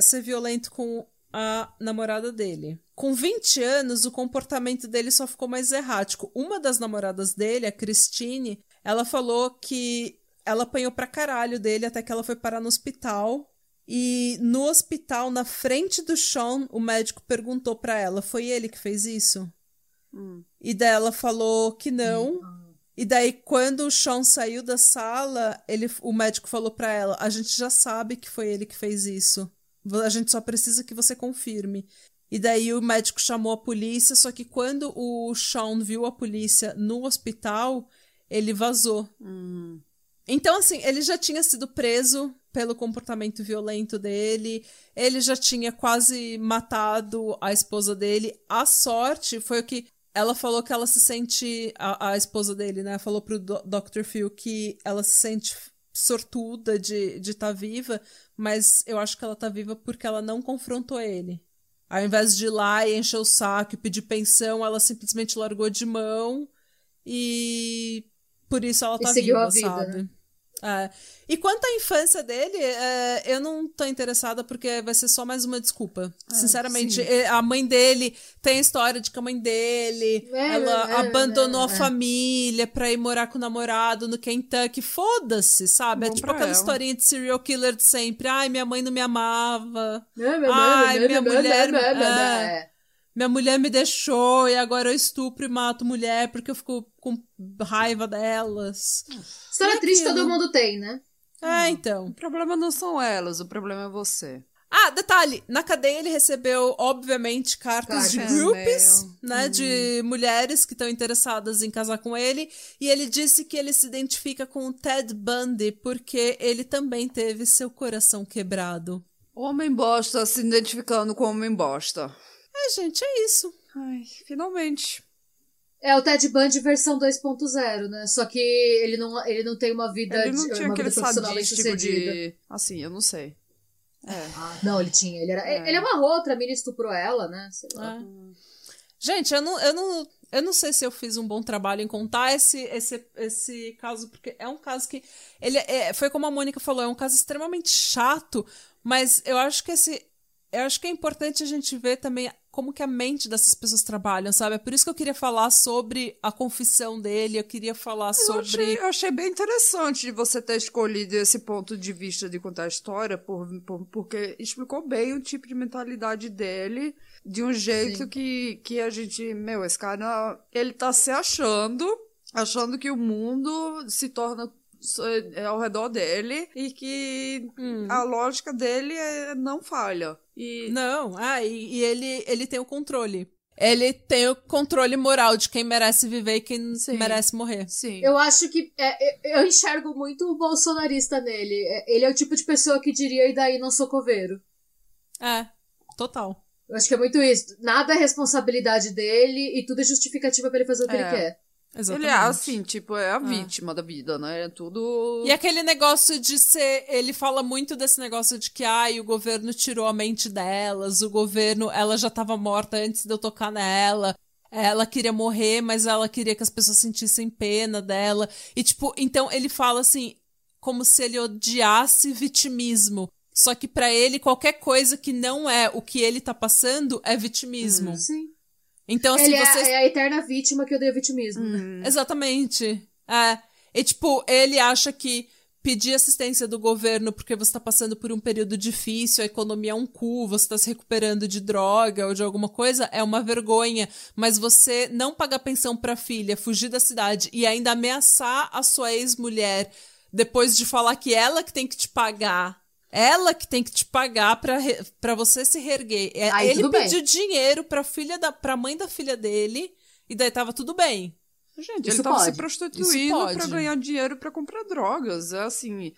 ser violento com a namorada dele. Com 20 anos, o comportamento dele só ficou mais errático. Uma das namoradas dele, a Christine, ela falou que ela apanhou pra caralho dele até que ela foi parar no hospital. E no hospital, na frente do Sean, o médico perguntou pra ela: foi ele que fez isso? E daí ela falou que não. E daí, quando o Sean saiu da sala, ele, o médico falou pra ela: A gente já sabe que foi ele que fez isso. A gente só precisa que você confirme. E daí o médico chamou a polícia, só que quando o Sean viu a polícia no hospital, ele vazou. Então, assim, ele já tinha sido preso pelo comportamento violento dele, ele já tinha quase matado a esposa dele. A sorte foi o que ela falou que ela se sente. A, a esposa dele, né? Falou pro Do- Dr. Phil que ela se sente sortuda de estar viva, mas eu acho que ela tá viva porque ela não confrontou ele. Ao invés de ir lá e encher o saco e pedir pensão, ela simplesmente largou de mão e por isso ela tá viva, sabe? né? É. E quanto à infância dele, é, eu não tô interessada porque vai ser só mais uma desculpa. Sinceramente, sim. é, a mãe dele tem a história de que a mãe dele É, ela é, é, abandonou é, a é. família pra ir morar com o namorado no Kentucky. Foda-se, sabe? É Bom tipo pra aquela ela. historinha de serial killer de sempre. Ai, minha mãe não me amava. Ai, minha mulher- é. Minha mulher me deixou e agora eu estupro e mato mulher porque eu fico com raiva delas. História E triste aquilo? todo mundo tem, né? É, então. O problema não são elas, o problema é você. Ah, detalhe, na cadeia ele recebeu, obviamente, cartas de groups, e-mail. né, de mulheres que estão interessadas em casar com ele, e ele disse que ele se identifica com o Ted Bundy porque ele também teve seu coração quebrado. Homem bosta se identificando com homem bosta. É, gente, é isso. Ai, finalmente. É o Ted Bundy versão 2.0, né? Só que ele não, ele não tem uma vida, Ele não de, tinha uma aquele vida profissional bem sadístico sucedida. de. Assim, eu não sei. É. Ah, não, ele tinha. Ele, era, É. ele amarrou outra mina e estuprou ela, né? Sei lá. É. Gente, eu não, eu, não, eu não sei se eu fiz um bom trabalho em contar esse, esse, esse caso, porque é um caso que. Ele é, foi como a Mônica falou, é um caso extremamente chato, mas eu acho que esse. Eu acho que é importante a gente ver também como que a mente dessas pessoas trabalham, sabe? É por isso que eu queria falar sobre a confissão dele, eu queria falar Eu sobre. achei, eu achei bem interessante de você ter escolhido esse ponto de vista de contar a história, por, por- porque explicou bem o tipo de mentalidade dele, de um jeito Sim. que, que a gente. Meu, esse cara, ele tá se achando, achando que o mundo se torna ao redor dele e que Hum. a lógica dele é, não falha. E Não, ah, e, e ele, ele tem o controle. Ele tem o controle moral de quem merece viver e quem Sim. merece morrer. sim. Eu acho que. é, eu- enxergo muito o bolsonarista nele. É, Ele é o tipo de pessoa que diria, e daí não sou coveiro. É, total. Eu acho que é muito isso. Nada é responsabilidade dele e tudo é justificativa pra ele fazer o que É. ele quer. Ele Exatamente. é assim, tipo, é a vítima da vida, né? É tudo. E aquele negócio de ser. Ele fala muito desse negócio de que, ai, o governo tirou a mente delas, o governo. Ela já tava morta antes de eu tocar nela. Ela queria morrer, mas ela queria que as pessoas sentissem pena dela. E, tipo, então ele fala assim, como se ele odiasse vitimismo. Só que pra ele, qualquer coisa que não é o que ele tá passando é vitimismo. Sim. Então, assim, ele é, você. é a eterna vítima que odeia vitimismo. né? Hum. Exatamente. É. E, tipo, ele acha que pedir assistência do governo porque você tá passando por um período difícil, a economia é um cu, você tá se recuperando de droga ou de alguma coisa, é uma vergonha. Mas você não pagar pensão pra filha, fugir da cidade e ainda ameaçar a sua ex-mulher depois de falar que ela que tem que te pagar. Ela que tem que te pagar pra, re- pra você se reerguer. É, Aí ele tudo bem. pediu dinheiro pra filha da, pra mãe da filha dele e daí tava tudo bem. Gente, Isso ele tava se pode. Isso prostituindo pra ganhar dinheiro pra comprar drogas. É assim.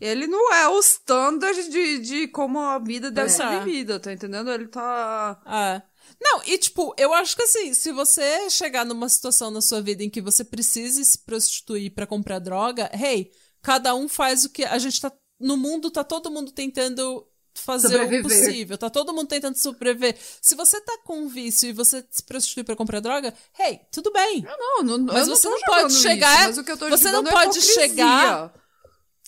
Ele não é o standard de, de como a vida deve É. ser vivida, tá entendendo? Ele tá. É. Não, e tipo, eu acho que assim, se você chegar numa situação na sua vida em que você precise se prostituir pra comprar droga, hey, cada um faz o que a gente tá no mundo tá todo mundo tentando fazer o Sobreviver. possível, tá todo mundo tentando sobreviver. Se você tá com um vício e você se prostitui pra comprar droga, hey, tudo bem. Não, não, Mas eu você não, não tô pode chegar- Isso, mas o você não é pode hipocrisia. chegar-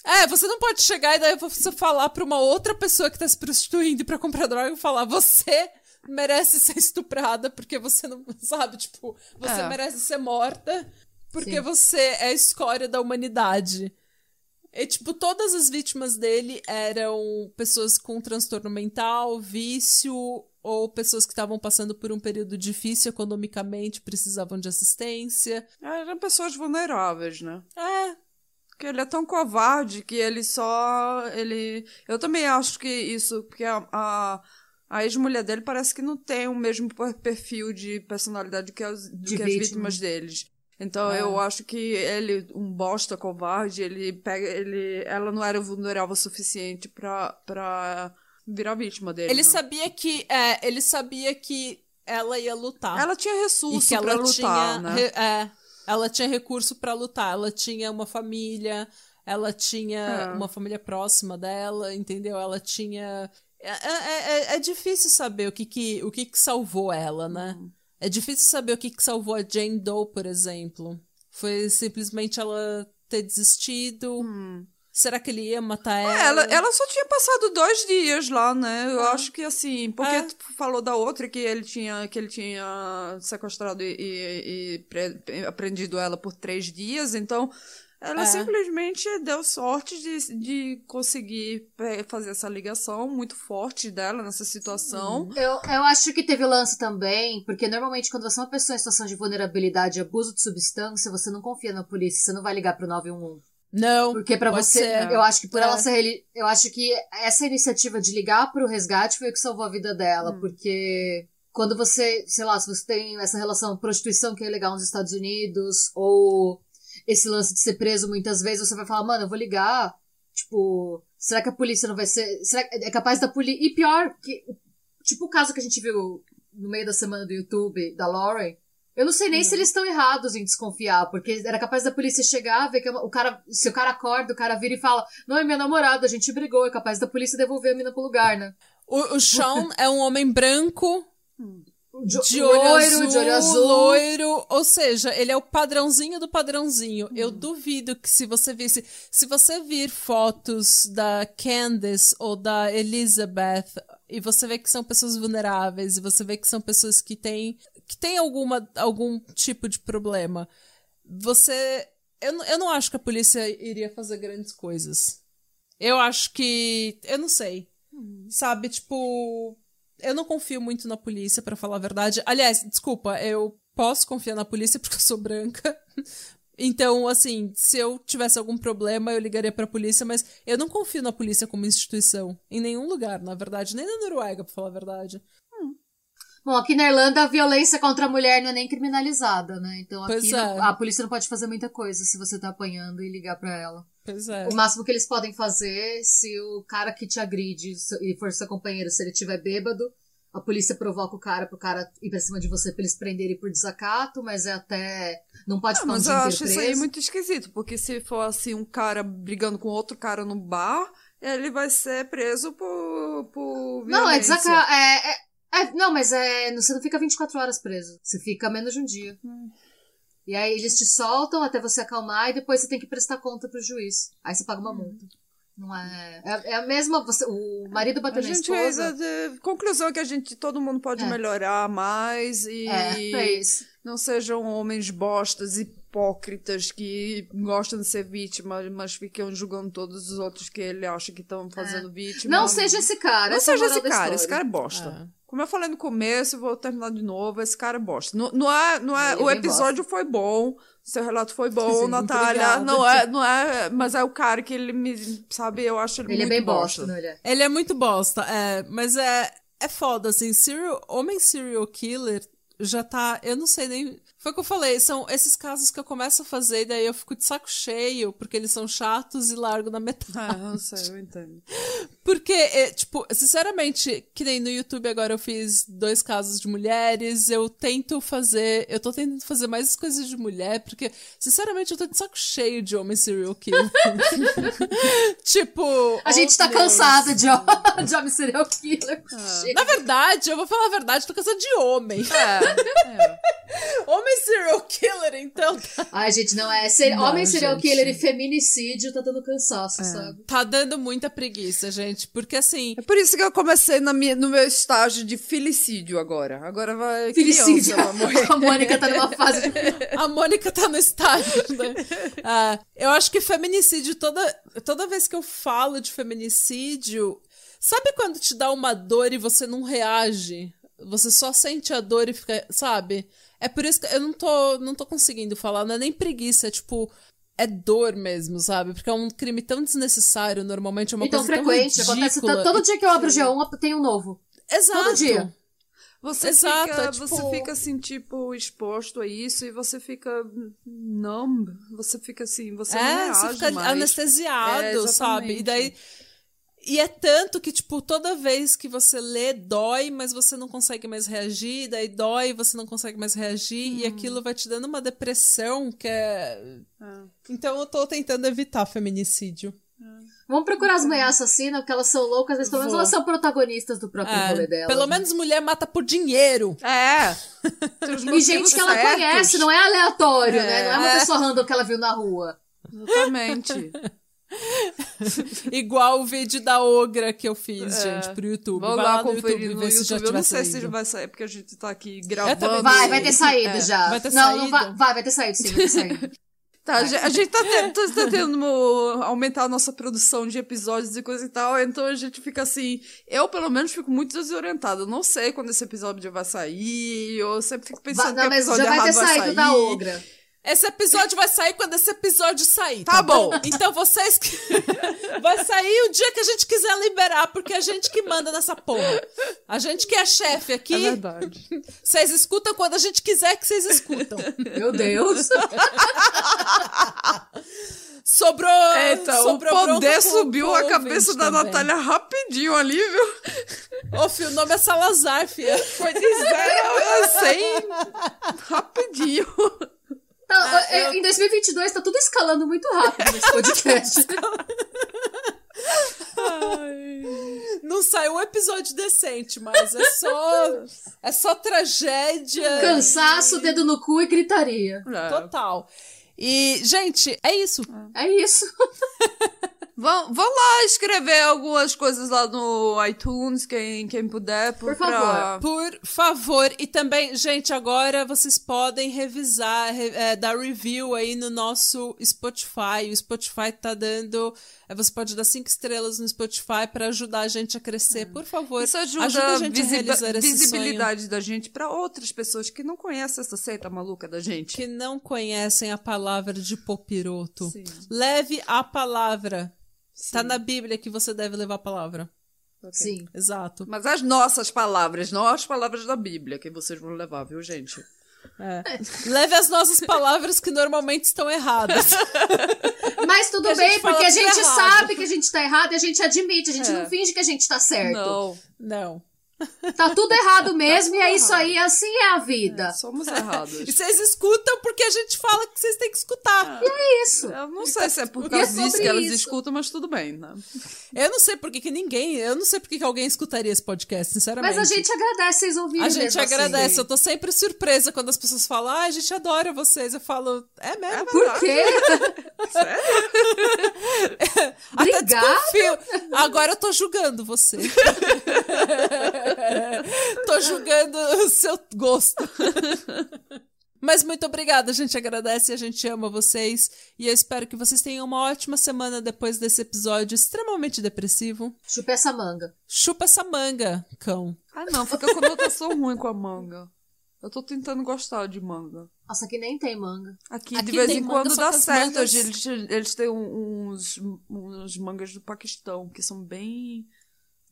É, você não pode chegar e daí você falar pra uma outra pessoa que tá se prostituindo pra comprar droga e falar, você merece ser estuprada porque você não sabe, tipo, você É. merece ser morta porque Sim. você é a escória da humanidade. E, tipo, todas as vítimas dele eram pessoas com transtorno mental, vício, ou pessoas que estavam passando por um período difícil economicamente, precisavam de assistência. Eram pessoas vulneráveis, né? É, Porque ele é tão covarde que ele só. ele Eu também acho que isso. Porque a, a, a ex-mulher dele parece que não tem o mesmo per- perfil de personalidade que as, De que as vítima. vítimas deles. Então É. eu acho que ele, um bosta covarde, ele pega. ele Ela não era vulnerável o suficiente pra, pra virar vítima dele. Ele né? sabia que. É, ele sabia que ela ia lutar. Ela tinha recurso pra lutar, tinha. né? re- é, ela tinha recurso pra lutar. Ela tinha uma família, ela tinha É. uma família próxima dela, entendeu? Ela tinha. É, é, é- é difícil saber o que que, o que que salvou ela, né? Uhum. É difícil saber o que que salvou a Jane Doe, por exemplo. Foi simplesmente ela ter desistido. Será que ele ia matar ela? Hum. É, ela, ela só tinha passado dois dias lá, né? Eu Ah. acho que assim, porque É. tu falou da outra que ele tinha que ele tinha sequestrado e, e- e pre- aprendido ela por três dias, então ela É. simplesmente deu sorte de, de conseguir é, fazer essa ligação muito forte dela nessa situação. Eu, eu acho que teve lance também, porque normalmente quando você é uma pessoa em situação de vulnerabilidade e abuso de substância, você não confia na polícia, você não vai ligar pro 911. Não. Porque pode você, ser. eu acho que por É. ela ser eu acho que essa iniciativa de ligar pro resgate foi o que salvou a vida dela, Hum. porque quando você, sei lá, se você tem essa relação prostituição que é legal nos Estados Unidos ou esse lance de ser preso muitas vezes, você vai falar, mano, eu vou ligar, tipo, será que a polícia não vai ser, será que é capaz da polícia e pior que tipo o caso que a gente viu no meio da semana do YouTube da Lauren, eu não sei nem se eles estão errados em desconfiar, porque era capaz da polícia chegar, ver que o cara, se o cara acorda, o cara vira e fala, não, é minha namorada, a gente brigou, é capaz da polícia devolver a mina pro lugar, né? O, o Sean é um homem branco, De, de olho loiro, azul, de olho azul. loiro, ou seja, ele é o padrãozinho do padrãozinho. Eu Hum. duvido que se você visse, se você vir fotos da Candace ou da Elizabeth e você vê que são pessoas vulneráveis e você vê que são pessoas que têm que têm alguma algum tipo de problema, você eu, eu não acho que a polícia iria fazer grandes coisas. Eu acho que eu não sei. Sabe, tipo, eu não confio muito na polícia, pra falar a verdade. Aliás, desculpa, eu posso confiar na polícia porque eu sou branca. Então, assim, se eu tivesse algum problema, eu ligaria pra polícia, mas eu não confio na polícia como instituição. Em nenhum lugar, na verdade. Nem na Noruega, pra falar a verdade. Bom, aqui na Irlanda a violência contra a mulher não é nem criminalizada, né? Então aqui é. a polícia não pode fazer muita coisa se você tá apanhando e ligar pra ela. Pois é. O máximo que eles podem fazer, se o cara que te agride e for seu companheiro, se ele tiver bêbado, a polícia provoca o cara pro cara ir pra cima de você pra eles prenderem por desacato, mas é até. Não pode Ah, ficar mas eu acho isso preso. aí muito esquisito, porque se for assim um cara brigando com outro cara no bar, ele vai ser preso por, por Não, é violência. desacato. É, é- é- não, mas é, você não fica 24 horas preso. Você fica menos de um dia. Hum. E aí eles te soltam até você acalmar e depois você tem que prestar conta pro juiz. Aí você paga uma Hum. multa. Não é. É, é a mesma. Você, o marido A bateu na gente, esposa. a- a- conclusão é que a gente, todo mundo pode É. melhorar mais e É, é isso. não sejam homens bostas, hipócritas que gostam de ser vítima, mas ficam julgando todos os outros que ele acha que estão fazendo vítima. É. Não seja esse cara. Não é a seja esse cara, esse cara é bosta. Como eu falei no começo, vou terminar de novo, esse cara é bosta. Não, não é, não é, é o bem episódio foi bom, seu relato foi bom, Sim, Natália. Não é, não é, mas é o cara que ele me, sabe, eu acho ele, Ele é muito bem bosta. bosta? Ele é. Ele é muito bosta, é, mas é, é foda, assim, serial, homem serial killer já tá, eu não sei nem, foi o que eu falei, são esses casos que eu começo a fazer e daí eu fico de saco cheio, porque eles são chatos e largo na metade. Ah, não sei, eu entendo. Porque, é, tipo, sinceramente, que nem no YouTube agora eu fiz dois casos de mulheres, eu tento fazer, eu tô tentando fazer mais coisas de mulher, porque, sinceramente, eu tô de saco cheio de homem serial killer. tipo... A gente oh, tá Deus. cansada de, de homem serial killer. Chega. Na verdade, eu vou falar a verdade, tô cansada de homem. É, é. Homem serial killer, então. tá- Ai, gente, não é. Ser, Não, homem serial gente. killer e feminicídio tá dando cansaço, sabe? Tá dando muita preguiça, gente. Porque assim. É por isso que eu comecei na minha, no meu estágio de filicídio agora. Agora vai Felicídio. criança. A Mônica tá numa fase de. A Mônica tá no estágio, né? Ah, eu acho que feminicídio, toda, toda vez que eu falo de feminicídio. Sabe quando te dá uma dor e você não reage? Você só sente a dor e fica. Sabe? É por isso que eu não tô, não tô conseguindo falar, não é nem preguiça, é tipo. É dor mesmo, sabe? Porque é um crime tão desnecessário, normalmente é uma E tão coisa frequente. tão Acontece ridícula. todo dia que eu abro o G1 tem um novo. Exato. todo dia. Você, Exato, fica, é tipo- você fica assim, tipo, exposto a isso e você fica numb. Você fica assim, você não É, reage você fica mais. anestesiado, É, sabe? E daí. E é tanto que, tipo, toda vez que você lê, dói, mas você não consegue mais reagir, daí dói, você não consegue mais reagir, Hum. e aquilo vai te dando uma depressão que é. É. Então eu tô tentando evitar feminicídio. Vamos procurar as mulheres assassinas, porque elas são loucas, mas pelo menos elas são protagonistas do próprio É, rolê delas. pelo né? menos mulher mata por dinheiro. É. E gente que ela certos. conhece, não é aleatório, né? Não é uma É. pessoa random que ela viu na rua. Exatamente. Igual o vídeo da Ogra que eu fiz, É. gente, pro YouTube. Vamos Vai lá lá no conferir YouTube, no ver se já YouTube. Eu tiver não sei se saído. vai sair, porque a gente tá aqui gravando. Vai, vai ter saído é. já. Vai ter não, não vai, saído? vai, vai ter saído sim, vai ter saído. Tá, a gente- a gente tá, te- tá tentando aumentar a nossa produção de episódios e coisa e tal, então a gente fica assim. Eu, pelo menos, fico muito desorientada. Eu não sei quando esse episódio vai sair, eu sempre fico Vai- pensando não, que mas episódio já vai ter errado vai saído sair. da Ogra. Esse episódio vai sair quando esse episódio sair. Tá bom. Então vocês. que- vai sair o dia que a gente quiser liberar, porque é a gente que manda nessa porra. A gente que é chefe aqui. É verdade. Vocês escutam quando a gente quiser que vocês escutam. Meu Deus. Sobrou. Eita, o sobrou bronca poder subiu a cabeça da também. Natália rapidinho ali, viu? Ô, filho, o nome é Salazar, filha. Foi de zero a 100 rapidinho. Tá, é, Em 2022 tá tudo escalando muito rápido nesse podcast. Não saiu um episódio decente, mas é só. É só tragédia. Cansaço, dedo no cu e gritaria. Total. E, gente, é isso. É isso. Vão, vão lá escrever algumas coisas lá no iTunes, quem, quem puder. Por, Por favor. pra- Por favor, e também, gente, agora vocês podem revisar, re- é, dar review aí no nosso Spotify. O Spotify tá dando. é, Você pode dar cinco estrelas no Spotify pra ajudar a gente a crescer. Por favor, Isso ajuda, ajuda a a gente a realizar esse visibilidade da gente pra outras pessoas que não conhecem essa seita maluca da gente. que não conhecem a palavra de popiroto. Sim. Leve a palavra. Tá na Bíblia que você deve levar a palavra. Sim. Exato. Mas as nossas palavras, não as palavras da Bíblia que vocês vão levar, viu, gente? É. Leve as nossas palavras que normalmente estão erradas. Mas tudo Que a bem, porque a gente errado. sabe que a gente tá errado e a gente admite, a gente É. não finge que a gente tá certo. Não, Não. Tá tudo errado mesmo e é isso aí, assim é a vida. somos errados. E vocês escutam porque a gente fala que vocês têm que escutar. É isso. Eu não sei se é por E é causa disso sobre que elas isso. escutam, mas tudo bem, né? Eu não sei por que ninguém. Eu não sei por que alguém escutaria esse podcast, sinceramente. Mas a gente agradece vocês ouvirem A gente mesmo assim. agradece. Eu tô sempre surpresa quando as pessoas falam, ah, a gente adora vocês. Eu falo, é mesmo? Por quê? Até Obrigada. desconfio. Agora eu tô julgando você. tô julgando o seu gosto. Mas muito obrigada, a gente agradece a gente ama vocês. E eu espero que vocês tenham uma ótima semana depois desse episódio extremamente depressivo. Chupa essa manga. Chupa essa manga, cão. Ah, não, fica com conotação ruim com a manga. Eu tô tentando gostar de manga. Nossa, aqui nem tem manga. Aqui, Aqui de vez em manga, quando dá certo. mangas- Eles, eles têm uns, uns mangas do Paquistão, que são bem,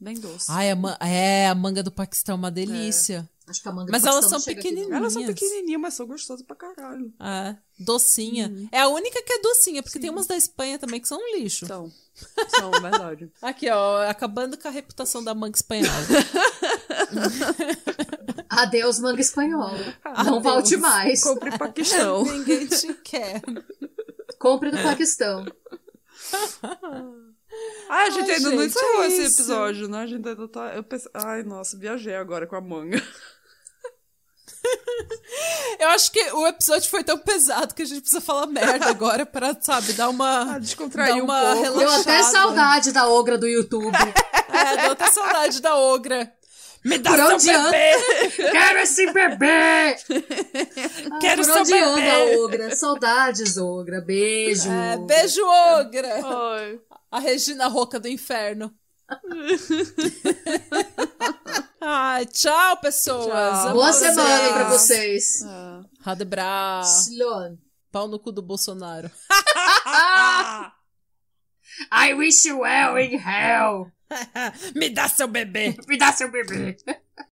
bem doces. Ai, a ma- é, a manga do Paquistão é uma delícia. Acho que a manga Mas do elas são aqui, pequenininhas. Elas são pequenininhas, mas são gostosas pra caralho. É, docinha. É a única que é docinha, porque tem umas da Espanha também que são um lixo. Então, são, verdade. Aqui, ó, acabando com a reputação da manga espanhola. Adeus, manga espanhola. Adeus. Não volte mais. Compre Paquistão. Ninguém te quer. Compre do Paquistão. Ah, a gente Ai, ainda não encerrou é esse isso. episódio, né? A gente ainda tá. Eu pensei... Ai, nossa, viajei agora com a manga. Eu acho que o episódio foi tão pesado que a gente precisa falar merda agora pra, sabe, dar uma. Ah, descontrair dar um uma pouco. Deu até saudade da ogra do YouTube. É, deu até saudade da ogra. Me dá Por seu onde anda? bebê! Quero esse bebê! Quero Por seu onde anda, bebê! ogra? Saudades, ogra. Beijo. É, ogra. beijo, ogra! Ai. A Regina Roca do inferno. Ai, tchau, pessoas. Tchau. Boa vocês. semana pra vocês. Ah. Radebra. Sloan. Pau no cu do Bolsonaro. I wish you well in hell. Me dá seu bebê. Me dá seu bebê.